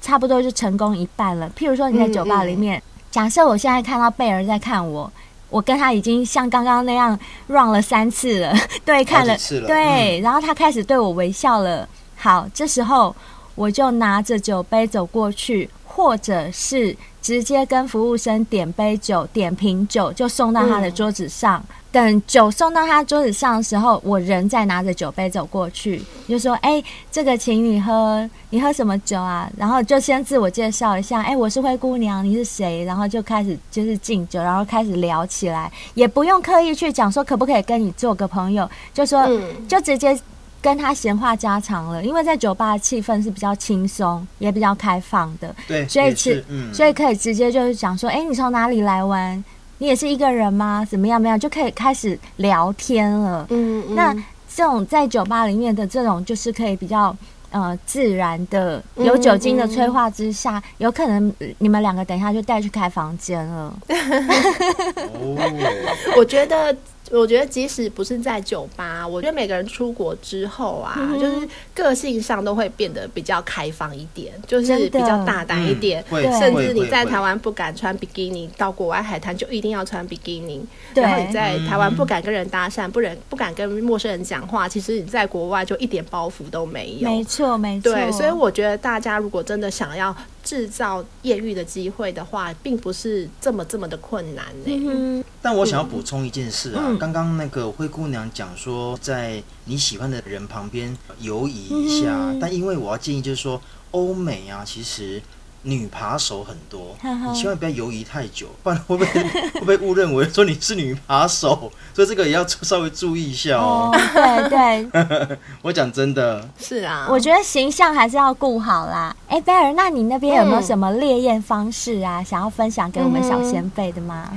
差不多就成功一半了。譬如说你在酒吧里面，假设我现在看到贝儿在看我，我跟他已经像刚刚那样 run 了三次了，(laughs) 对，看了，对，然后他开始对我微笑了。好，这时候。我就拿着酒杯走过去，或者是直接跟服务生点杯酒、点瓶酒，就送到他的桌子上。嗯、等酒送到他桌子上的时候，我人再拿着酒杯走过去，就说：“哎、欸，这个请你喝，你喝什么酒啊？”然后就先自我介绍一下：“哎、欸，我是灰姑娘，你是谁？”然后就开始就是敬酒，然后开始聊起来，也不用刻意去讲说可不可以跟你做个朋友，就说、嗯、就直接。跟他闲话家常了，因为在酒吧的气氛是比较轻松，也比较开放的，对，所以是，嗯、所以可以直接就是讲说，哎、欸，你从哪里来玩？你也是一个人吗？怎么样？怎么样？就可以开始聊天了。嗯，嗯，那这种在酒吧里面的这种，就是可以比较呃自然的，有酒精的催化之下，嗯嗯，有可能你们两个等一下就带去开房间了。(laughs) (laughs) 哦，我觉得。我觉得即使不是在酒吧，我觉得每个人出国之后啊，嗯、就是个性上都会变得比较开放一点，就是比较大胆一点。嗯、甚至你在台湾不敢穿比基尼，到国外海滩就一定要穿比基尼。对然后你在台湾不敢跟人搭讪，不人不敢跟陌生人讲话，其实你在国外就一点包袱都没有。没错，没错。对，所以我觉得大家如果真的想要制造艳遇的机会的话，并不是这么这么的困难呢、欸。嗯、但我想要补充一件事啊，刚刚、嗯、那个灰姑娘讲说，在你喜欢的人旁边游移一下，嗯、但因为我要建议就是说，欧美啊，其实。女扒手很多，你千万不要犹疑太久，不然会被 (laughs) 会被误认为说你是女扒手？所以这个也要稍微注意一下哦。对对，(laughs) 我讲真的，是啊，我觉得形象还是要顾好啦。哎，贝尔，那你那边有没有什么烈焰方式啊？想要分享给我们小先辈的吗？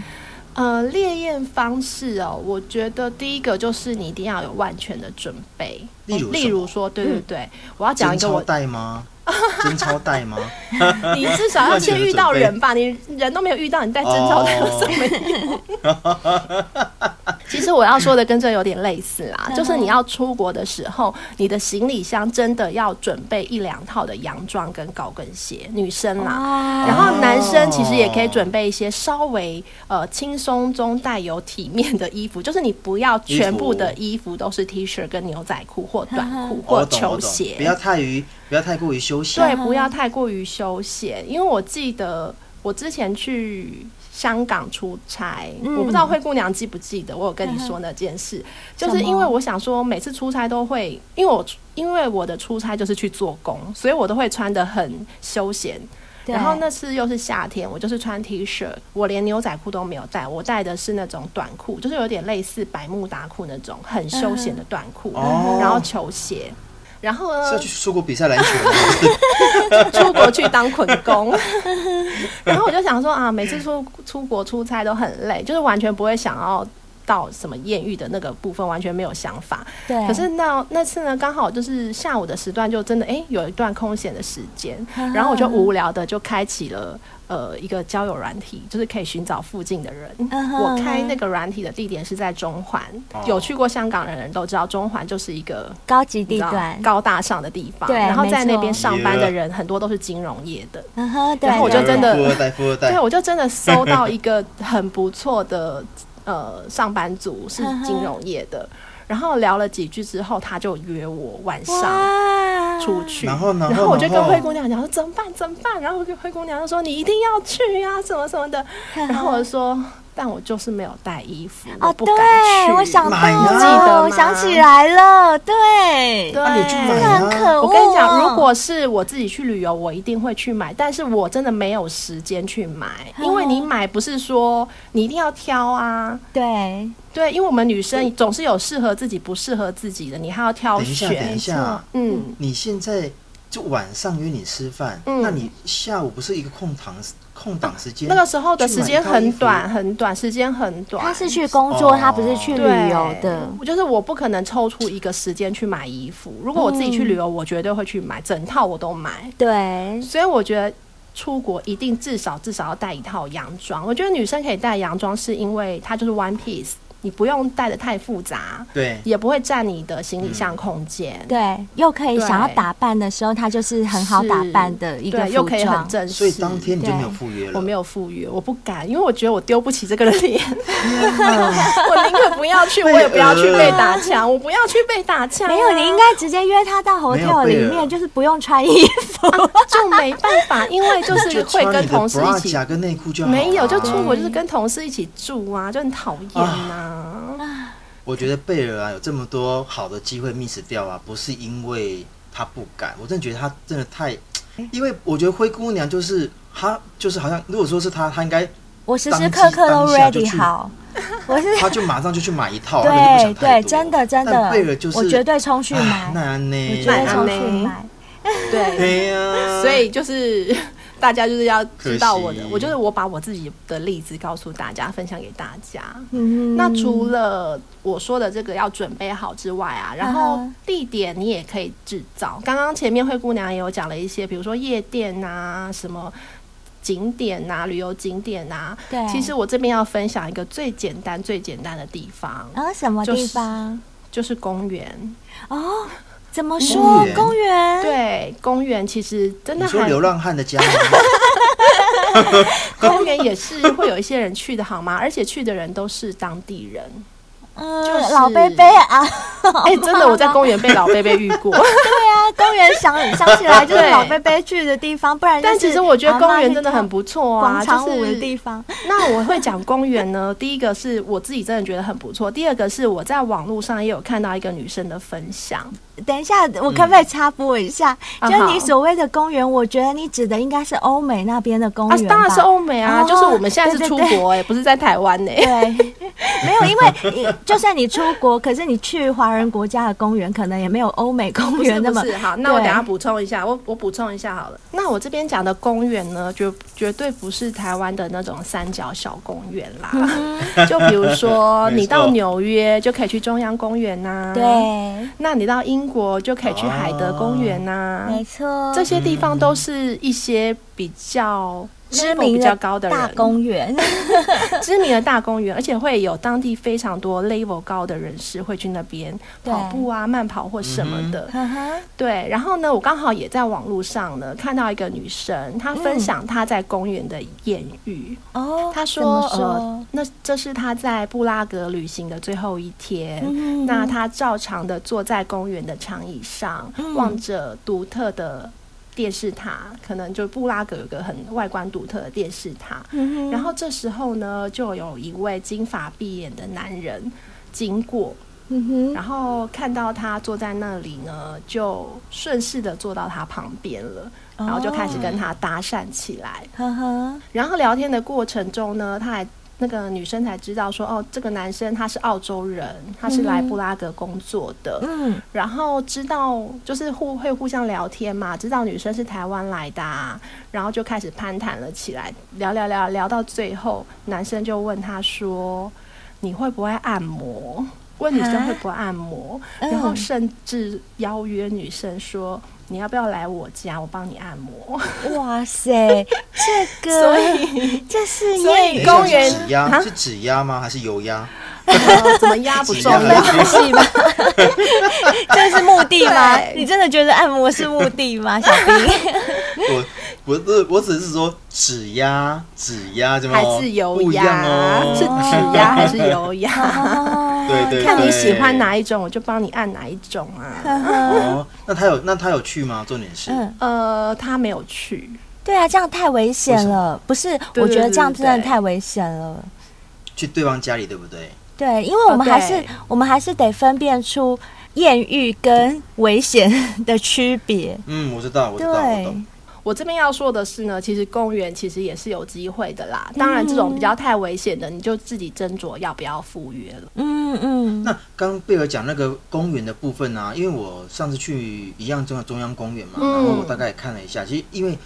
呃，烈焰方式哦，我觉得第一个就是你一定要有万全的准备，例如例如说，对对对，我要讲一个我带吗？(laughs) 真钞带吗？你至少要先遇到人吧，你人都没有遇到，你带真钞带有什么用？(laughs) 其实我要说的跟这有点类似啦，就是你要出国的时候，你的行李箱真的要准备一两套的洋装跟高跟鞋，女生啦，然后男生其实也可以准备一些稍微呃轻松中带有体面的衣服，就是你不要全部的衣服都是 T 恤跟牛仔裤或短裤或球鞋，不要太于不要太过于休闲，对，不要太过于休闲，因为我记得。我之前去香港出差，嗯我不知道灰姑娘记不记得，我有跟你说那件事，就是因为我想说每次出差都会，因为我因为我的出差就是去做工，所以我都会穿得很休闲。然后那次又是夏天，我就是穿 T 恤，我连牛仔裤都没有带，我带的是那种短裤，就是有点类似百慕达裤那种很休闲的短裤，哦然后球鞋。然后呢是要，去出国比赛篮球吗？(laughs) 出国去当捆工，(laughs) 然后我就想说啊，每次出出国出差都很累，就是完全不会想要到什么艳遇的那个部分，完全没有想法。对，可是那那次呢，刚好就是下午的时段，就真的哎、欸、有一段空闲的时间，(laughs) 然后我就无聊的就开启了呃一个交友软体，就是可以寻找附近的人。我开那个软体的地点是在中环，哦有去过香港的人都知道，中环就是一个高级地段，高大上的地方。对然后在那边上班的人很多都是金融业的。嗯哼，对，然后我就真的富二代，富二代对，。我就真的搜到一个很不错的呃上班族，是金融业的。然后聊了几句之后，他就约我晚上出去。然后呢然后我就跟灰姑娘讲说怎么办怎么办？然后灰姑娘就说你一定要去啊，什么什么的。然后我就说，但我就是没有带衣服，不敢对，去。我想到买记得我想起来了，对，对，啊你去买这啊很可恶。我跟你讲，如果是我自己去旅游，我一定会去买，但是我真的没有时间去买，因为你买不是说你一定要挑啊。对，对，因为我们女生总是有适合自己、不适合自己的，你还要挑等一下，等选一。下，嗯，你现在就晚上约你吃饭，嗯。那你下午不是一个空档空档时间？那个时候的时间很短，很短，时间很短。他是去工作，哦他不是去旅游的。我就是我不可能抽出一个时间去买衣服。如果我自己去旅游，我绝对会去买，整套我都买。对，所以我觉得出国一定至少至少要带一套洋装。我觉得女生可以带洋装，是因为它就是 one piece，你不用带的太复杂，对，也不会占你的行李箱空间。对，又可以想要打扮的时候，它就是很好打扮的一个对，又可以很服装。正式。所以当天你就没有赴约了。我没有赴约，我不敢，因为我觉得我丢不起这个脸，(laughs) 我宁可不要去，我也不要去被打枪，我不要去被打枪啊、没有，你应该直接约他到 hotel 里面，就是不用穿衣服。就没办法，(laughs) 因为就是会跟同事一起，内裤就没有就出国就是跟同事一起住啊，就很讨厌呐。我觉得贝尔啊有这么多好的机会 miss 掉啊，不是因为他不敢，我真的觉得他真的太，因为我觉得灰姑娘就是她就是好像如果说是她，她应该我时时刻刻都 ready 去好，我是她就马上就去买一套，(laughs) 对对，真的真的，但贝尔就是我绝对冲去哎买，那我呢？绝对冲去那买。对，对呀，所以就是大家就是要知道我的，我就是我把我自己的例子告诉大家，分享给大家。嗯那除了我说的这个要准备好之外啊，然后地点你也可以制造。刚刚前面灰姑娘也有讲了一些，比如说夜店啊，什么景点啊，旅游景点啊。对其实我这边要分享一个最简单、最简单的地方，啊什么地方？就是公园。哦，怎么说？公园？对，公园其实真的还你说流浪汉的家？(laughs) (laughs) 公园也是会有一些人去的好吗？而且去的人都是当地人。嗯，就是老贝贝啊，哎、真的，我在公园被老贝贝遇过。(laughs) 对啊，公园想想起来就是老贝贝去的地方，不然就是但其实我觉得公园真的很不不错啊，广场舞的就是地方。那我会讲公园呢，第一个是我自己真的觉得很不错，第二个是我在网络上也有看到一个女生的分享。等一下，我可不可以插播一下？嗯就是你所谓的公园，我觉得你指的应该是欧美那边的公啊园，吧？当然是欧美啊，哦就是我们现在是出国哎、不是在台湾呢、对，没有，因为你就算你出国，可是你去华人国家的公园，可能也没有欧美公园那么不是好，那我等下补充一下，我我补充一下好了。那我这边讲的公园呢，绝绝对不是台湾的那种三角小公园啦。嗯就比如说，(laughs) 你到纽约就可以去中央公园呐、啊，。对，那你到英国就可以去海德公园呐、啊，没错，这些地方都是一些比较知名比较高的人。大公园，(laughs) 知名的大公园，而且会有当地非常多 level 高的人士会去那边跑步啊、慢跑或什么的。对，然后呢，我刚好也在网络上呢看到一个女生，她分享她在公园的艳遇。哦，她说：“怎么说？呃，那这是她在布拉格旅行的最后一天。嗯那她照常的坐在公园的长椅上，嗯。望着独特的电视塔，可能就布拉格有个很外观独特的电视塔。嗯、然后这时候呢，就有一位金发碧眼的男人经过，然后看到他坐在那里呢，就顺势的坐到他旁边了，然后就开始跟他搭讪起来。哦、然后聊天的过程中呢，他还。那个女生才知道说，哦，这个男生他是澳洲人，他是来布拉格工作的。嗯，然后知道就是互会互相聊天嘛，知道女生是台湾来的，啊，然后就开始攀谈了起来，聊聊聊聊到最后，男生就问他说：“你会不会按摩？”问女生会不会按摩，然后甚至邀约女生说。你要不要来我家？我帮你按摩。哇塞，这个，(laughs) 所以这是所以公园指压是指压吗？还是油压？(laughs) 怎么压不中？分细吗？(laughs) 这是目的吗？你真的觉得按摩是目的吗，小兵？我我是，我只是说指压，指压怎么还是油压？是指压还是油压？对，对对，看你喜欢哪一种，我就帮你按哪一种啊。(laughs) 哦，那他有那他有去吗？重点是，呃，他没有去。对啊，这样太危险了。不是，我觉得这样真的太危险了。去对方家里，对不对？对，因为我们还是、哦、我们还是得分辨出艳遇跟危险的区别。嗯，我知道，我知道，我懂。我这边要说的是呢，其实公园其实也是有机会的啦。当然，这种比较太危险的，你就自己斟酌要不要赴约了。嗯嗯。那刚贝尔讲那个公园的部分啊，因为我上次去一样中中央公园嘛，然后我大概也看了一下，其实因为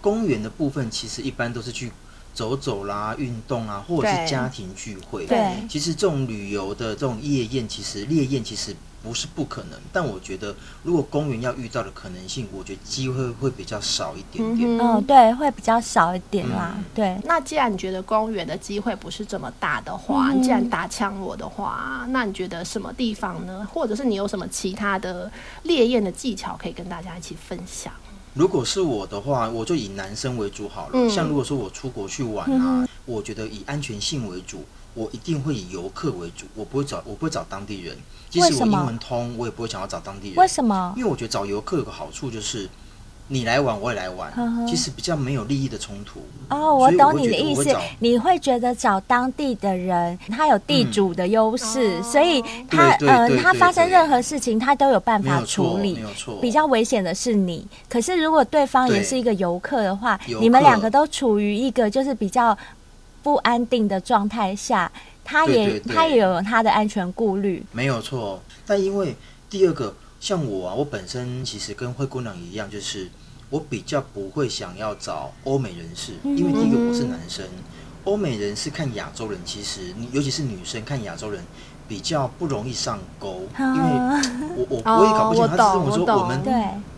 公园的部分其实一般都是去走走啦、运动啊，或者是家庭聚会。对。其实这种旅游的这种夜宴，其实烈焰其实。不是不可能，但我觉得如果公园要遇到的可能性，我觉得机会会比较少一点点。嗯，嗯，对，会比较少一点啦。嗯、对，那既然你觉得公园的机会不是这么大的话，嗯、你既然打枪我的话，那你觉得什么地方呢？或者是你有什么其他的烈焰的技巧可以跟大家一起分享？如果是我的话，我就以男生为主好了。嗯、像如果说我出国去玩啊，嗯、我觉得以安全性为主，我一定会以游客为主，我不会找，我不会找当地人。即使我英文通，我也不会想要找当地人。为什么？因为我觉得找游客有个好处就是，你来玩我也来玩，其实比较没有利益的冲突。哦，我懂你的意思。你会觉得找当地的人，他有地主的优势，嗯、所以他呃，他发生任何事情，他都有办法处理。没有错。比较危险的是你。可是如果对方也是一个游客的话，你们两个都处于一个就是比较不安定的状态下。他也他也有他的安全顾虑，没有错。但因为第二个，像我啊，我本身其实跟灰姑娘一样，就是我比较不会想要找欧美人士，嗯、因为第一个我是男生，欧美人士看亚洲人，其实尤其是女生看亚洲人。比较不容易上钩，因为我我 (laughs) 我也搞不清他是跟我说我们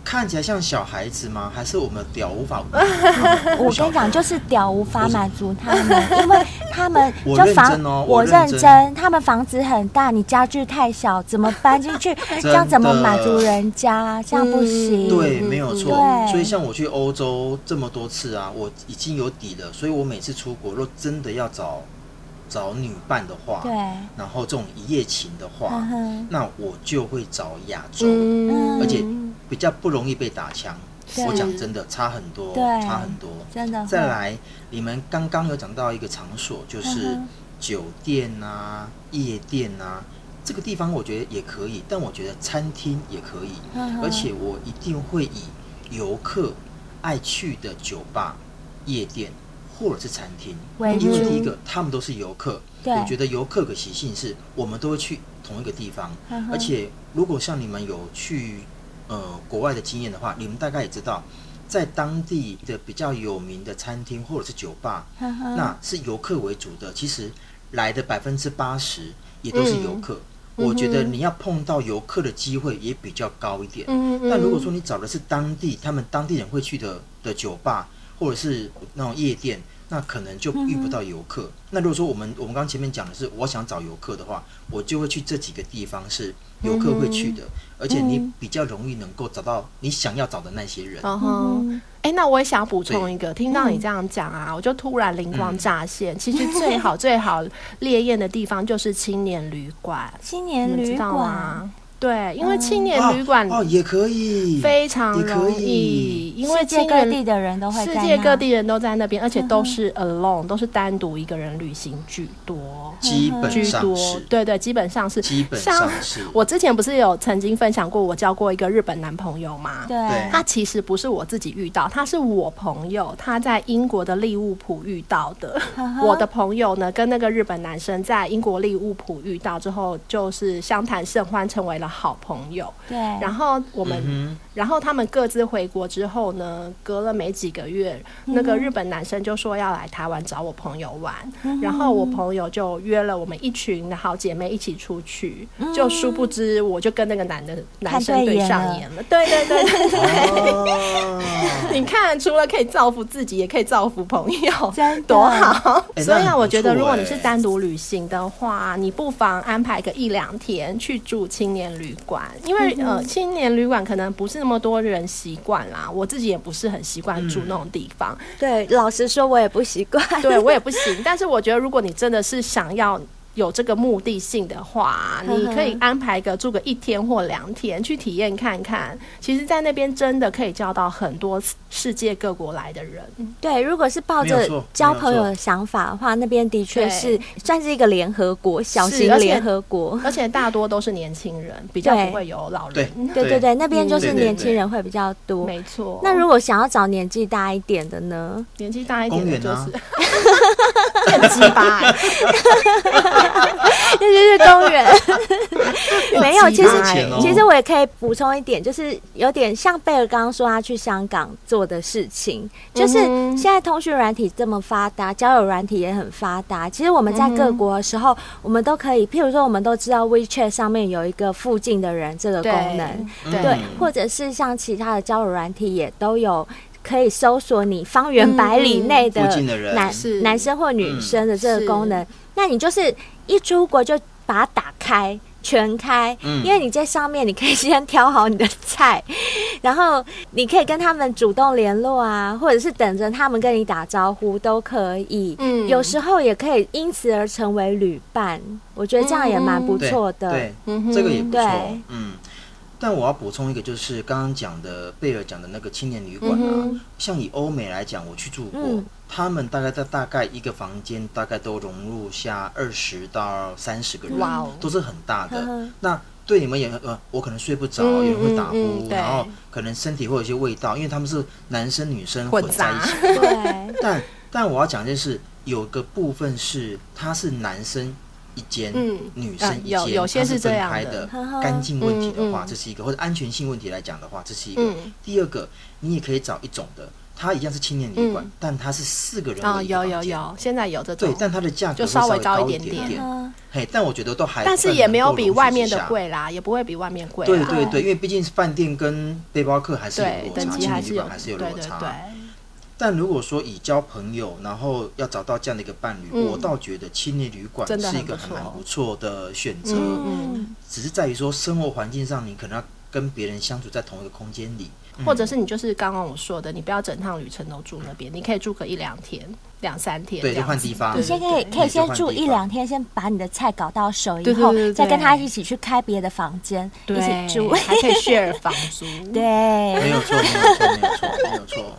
看起来像小孩子吗？还是我们屌无法？(laughs) 我跟你讲，就是屌无法满足他们，(laughs) 因为他们就房我认真，他们房子很大，你家具太小，怎么搬进去？这样怎么满足人家？这样不行。对，没有错。所以像我去欧洲这么多次啊，我已经有底了，所以我每次出国，若真的要找。找女伴的话，对，然后这种一夜情的话，嗯、那我就会找亚洲，嗯、而且比较不容易被打枪。我讲真的，差很多，对差很多，真的。再来，你们刚刚有讲到一个场所，就是酒店啊、夜店啊，这个地方我觉得也可以，但我觉得餐厅也可以，嗯、而且我一定会以游客爱去的酒吧、夜店。或者是餐厅，因为第一个他们都是游客，我觉得游客的习性是我们都会去同一个地方，而且如果像你们有去呃国外的经验的话，你们大概也知道，在当地的比较有名的餐厅或者是酒吧，呵呵那是游客为主的，其实来的百分之八十也都是游客。嗯、我觉得你要碰到游客的机会也比较高一点。嗯嗯。但如果说你找的是当地他们当地人会去的的酒吧。或者是那种夜店，那可能就遇不到游客。嗯、那如果说我们我们刚刚前面讲的是我想找游客的话，我就会去这几个地方是游客会去的，嗯、而且你比较容易能够找到你想要找的那些人。嗯哼，哎、欸，那我也想补充一个，听到你这样讲啊，嗯、我就突然灵光乍现。嗯、其实最好 (laughs) 最好烈焰的地方就是青年旅馆，青年旅馆。对，因为青年旅馆哦也可以，非常容易，因为世界各地的人都会，世界各地人都在那边，而且都是 alone，都是单独一个人旅行居多，基本上是，对对，基本上是，基本上是。我之前不是有曾经分享过，我交过一个日本男朋友吗？对，他其实不是我自己遇到，他是我朋友，他在英国的利物浦遇到的。(laughs) 我的朋友呢，跟那个日本男生在英国利物浦遇到之后，就是相谈甚欢，成为了好朋友。对，然后我们、嗯，然后他们各自回国之后呢，隔了没几个月，那个日本男生就说要来台湾找我朋友玩，嗯，然后我朋友就约了我们一群的好姐妹一起出去，嗯，就殊不知我就跟那个男的男生对上眼了。对对对对对，哦，你看，除了可以造福自己，也可以造福朋友，真多好。欸，所以啊，我觉得如果你是单独旅行的话，你不妨安排个一两天去住青年旅馆，因为。呃，青年旅馆可能不是那么多人习惯啦，我自己也不是很习惯住那种地方。嗯、对，老实说，我也不习惯。对，我也不行。但是我觉得，如果你真的是想要。有这个目的性的话，你可以安排个住个一天或两天去体验看看。其实，在那边真的可以交到很多世界各国来的人。对，如果是抱着交朋友的想法的话，那边的确是算是一个联合国，小型联合国，而且大多都是年轻人，比较不会有老人。对对对对，那边就是年轻人会比较多。没错。那如果想要找年纪大一点的呢？年纪大一点的就是变 (laughs) (laughs) 鸡巴。(laughs) 这就是公园，(laughs) 没有。其实，其实我也可以补充一点，就是有点像贝尔刚刚说他去香港做的事情，就是现在通讯软体这么发达，交友软体也很发达。其实我们在各国的时候，我们都可以，譬如说，我们都知道 WeChat 上面有一个附近的人这个功能，对，对，或者是像其他的交友软体也都有。可以搜索你方圆百里内的男男生或女生的这个功能，那你就是一出国就把它打开全开，因为你在上面你可以先挑好你的菜，(laughs) 然后你可以跟他们主动联络啊，或者是等着他们跟你打招呼都可以。嗯，有时候也可以因此而成为旅伴，我觉得这样也蛮不错的。对，这个也不错。嗯。但我要补充一个，就是刚刚讲的贝尔讲的那个青年旅馆啊，嗯、像以欧美来讲，我去住过，嗯、他们大概在大概一个房间，大概都融入下二十到三十个人，都是很大的。嗯、那对你们也呃，我可能睡不着，有人会打呼，然后可能身体会有一些味道，因为他们是男生女生混在一起。对。但但我要讲的是，有个部分是他是男生。一间，女生一间，有有些是分开的。干净问题的话，这是一个；或者安全性问题来讲的话，这是一个。第二个，你也可以找一种的，它一样是青年旅馆，但它是四个人。啊，有有有，现在有这种。对，但它的价格就稍微高一点点。嘿，但我觉得都还，但是也没有比外面的贵啦，也不会比外面贵。对对对，因为毕竟是饭店跟背包客还是有落差，青年旅馆还是有落差。但如果说以交朋友，然后要找到这样的一个伴侣，嗯、我倒觉得青年旅馆是一个很蛮不错的选择。嗯，只是在于说生活环境上，你可能要跟别人相处在同一个空间里，嗯、或者是你就是刚刚我说的，你不要整趟旅程都住那边，你可以住个一两天、两三天，对，就换地方。你先可以可以先住一两天，先把你的菜搞到手，以后再跟他一起去开别的房间，一起住，还可以 share 房租。(laughs) 对，没有错，没有错，没有错，没有错。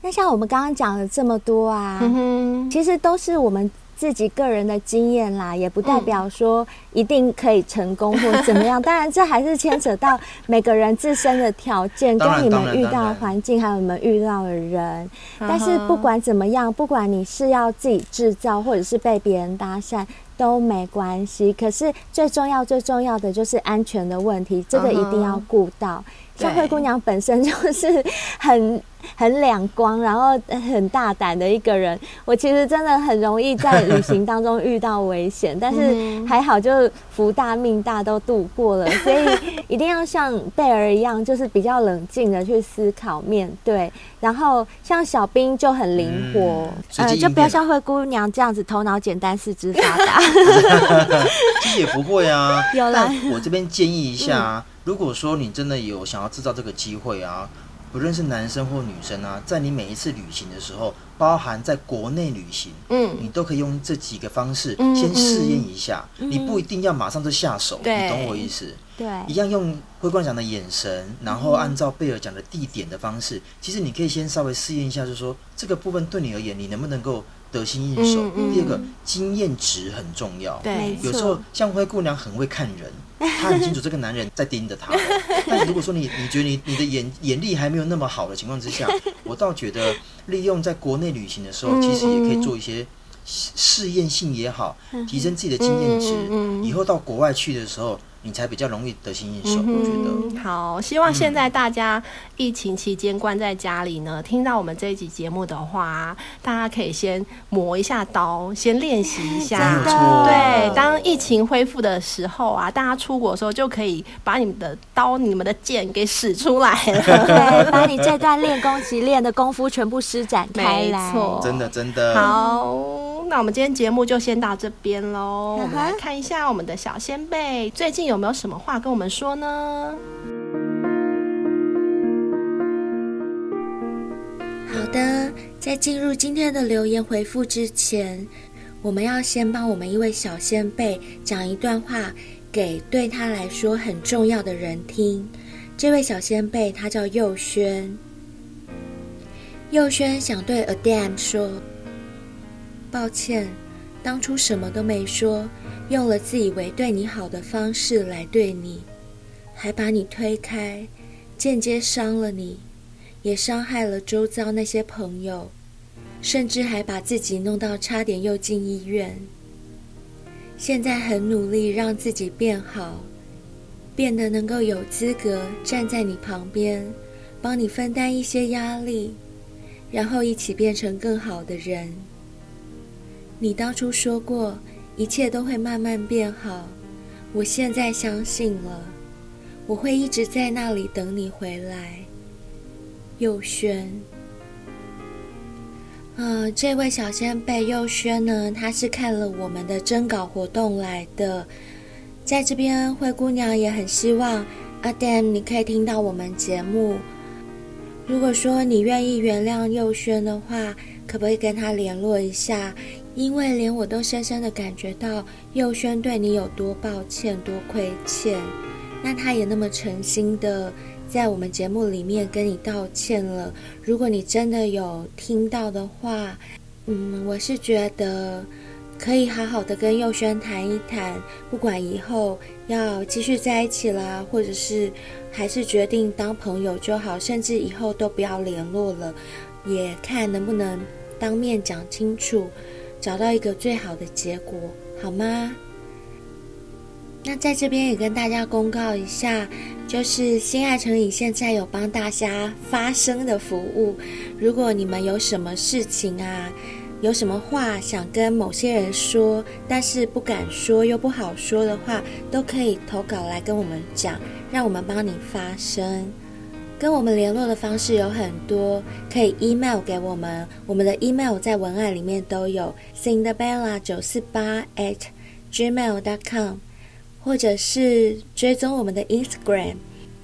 那像我们刚刚讲了这么多啊，嗯，其实都是我们自己个人的经验啦，也不代表说一定可以成功或怎么样。(laughs) 当然，这还是牵扯到每个人自身的条件，跟你们遇到的环境，还有你们遇到的人。但是不管怎么样，不管你是要自己制造，或者是被别人搭讪，都没关系。可是最重要、最重要的就是安全的问题，这个一定要顾到。像灰姑娘本身就是很 (laughs) 很两光，然后很大胆的一个人。我其实真的很容易在旅行当中遇到危险，但是还好就是福大命大都度过了。(laughs) 所以一定要像贝儿一样，就是比较冷静的去思考面对。然后像小兵就很灵活，嗯、呃，就不要像灰姑娘这样子头脑简单四肢发达。(laughs) 其实也不会啊，有啦，我这边建议一下。嗯如果说你真的有想要制造这个机会啊，不论是男生或女生啊，在你每一次旅行的时候，包含在国内旅行，嗯，你都可以用这几个方式先试验一下，嗯嗯，你不一定要马上就下手，你懂我意思？对，一样用灰姑娘讲的眼神，然后按照贝尔讲的地点的方式，嗯、其实你可以先稍微试验一下，就是说这个部分对你而言，你能不能够得心应手？嗯嗯、第二个，经验值很重要。对，有时候像灰姑娘很会看人，(laughs) 她很清楚这个男人在盯着她。(laughs) 但如果说你你觉得你你的眼眼力还没有那么好的情况之下，(laughs) 我倒觉得利用在国内旅行的时候，其实也可以做一些。试验性也好，提升自己的经验值，嗯嗯嗯、以后到国外去的时候，你才比较容易得心应手。嗯、我觉得好，希望现在大家疫情期间关在家里呢，嗯、听到我们这一集节目的话，大家可以先磨一下刀，先练习一下。(laughs) 真的对，当疫情恢复的时候啊，大家出国的时候就可以把你们的刀、你们的剑给使出来了，对，把你这段练功期练的功夫全部施展开来。没错，真的真的好。那我们今天节目就先到这边喽。我们来看一下我们的小先辈最近有有没有什么话跟我们说呢？好的，在进入今天的留言回复之前，我们要先帮我们一位小仙贝讲一段话给对他来说很重要的人听。这位小仙贝他叫佑轩，佑轩想对 Adam 说。抱歉，当初什么都没说，用了自以为对你好的方式来对你，还把你推开，间接伤了你，也伤害了周遭那些朋友，甚至还把自己弄到差点又进医院。现在很努力让自己变好，变得能够有资格站在你旁边，帮你分担一些压力，然后一起变成更好的人。你当初说过，一切都会慢慢变好，我现在相信了，我会一直在那里等你回来。佑轩，呃，这位小仙贝佑轩呢，他是看了我们的征稿活动来的，在这边灰姑娘也很希望阿 Dam 你可以听到我们节目，如果说你愿意原谅佑轩的话，可不可以跟他联络一下？因为连我都深深的感觉到佑轩对你有多抱歉、多亏欠，那他也那么诚心的在我们节目里面跟你道歉了。如果你真的有听到的话，嗯，我是觉得可以好好的跟佑轩谈一谈，不管以后要继续在一起啦，或者是还是决定当朋友就好，甚至以后都不要联络了，也看能不能当面讲清楚。找到一个最好的结果，好吗？那在这边也跟大家公告一下，就是新爱成瘾现在有帮大家发声的服务。如果你们有什么事情啊，有什么话想跟某些人说，但是不敢说又不好说的话，都可以投稿来跟我们讲，让我们帮你发声。跟我们联络的方式有很多，可以 email 给我们，我们的 email 在文案里面都有，Cinderella 九四八 at gmail dot com，或者是追踪我们的 Instagram，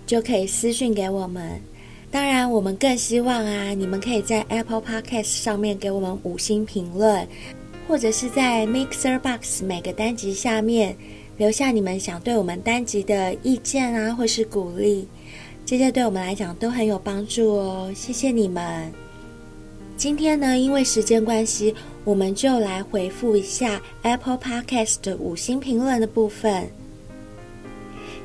就可以私讯给我们。当然，我们更希望啊，你们可以在 Apple Podcast 上面给我们五星评论，或者是在 Mixer Box 每个单集下面留下你们想对我们单集的意见啊，或是鼓励。这些对我们来讲都很有帮助哦，谢谢你们。今天呢，因为时间关系，我们就来回复一下 Apple Podcast 的五星评论的部分。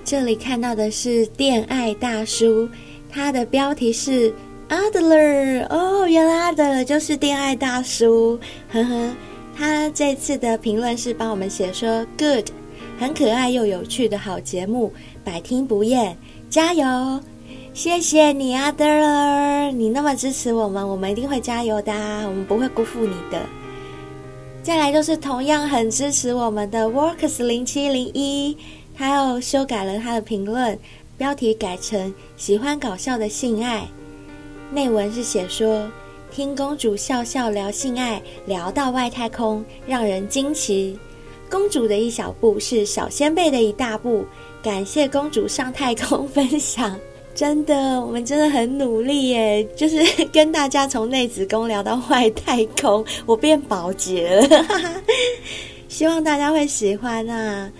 这里看到的是恋爱大叔，他的标题是 Adler 哦，原来 Adler 就是恋爱大叔，呵呵。他这次的评论是帮我们写说 Good，很可爱又有趣的好节目，百听不厌。加油！谢谢你啊，德尔，你那么支持我们，我们一定会加油的，我们不会辜负你的。再来就是同样很支持我们的 Works 零七零一，他又修改了他的评论，标题改成“喜欢搞笑的性爱”，内文是写说：“听公主笑笑聊性爱，聊到外太空，让人惊奇。公主的一小步是小仙贝的一大步。”感谢公主上太空分享，(laughs) 真的，我们真的很努力耶！就是跟大家从内子宫聊到外太空，我变保洁了，(laughs) 希望大家会喜欢啊！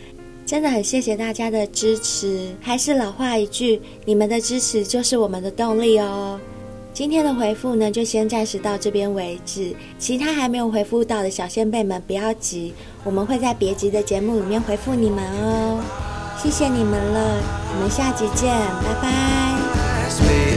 真的很谢谢大家的支持。还是老话一句，你们的支持就是我们的动力哦。今天的回复呢，就先暂时到这边为止。其他还没有回复到的小仙辈们，不要急，我们会在别集的节目里面回复你们哦。谢谢你们了，我们下集见，拜拜。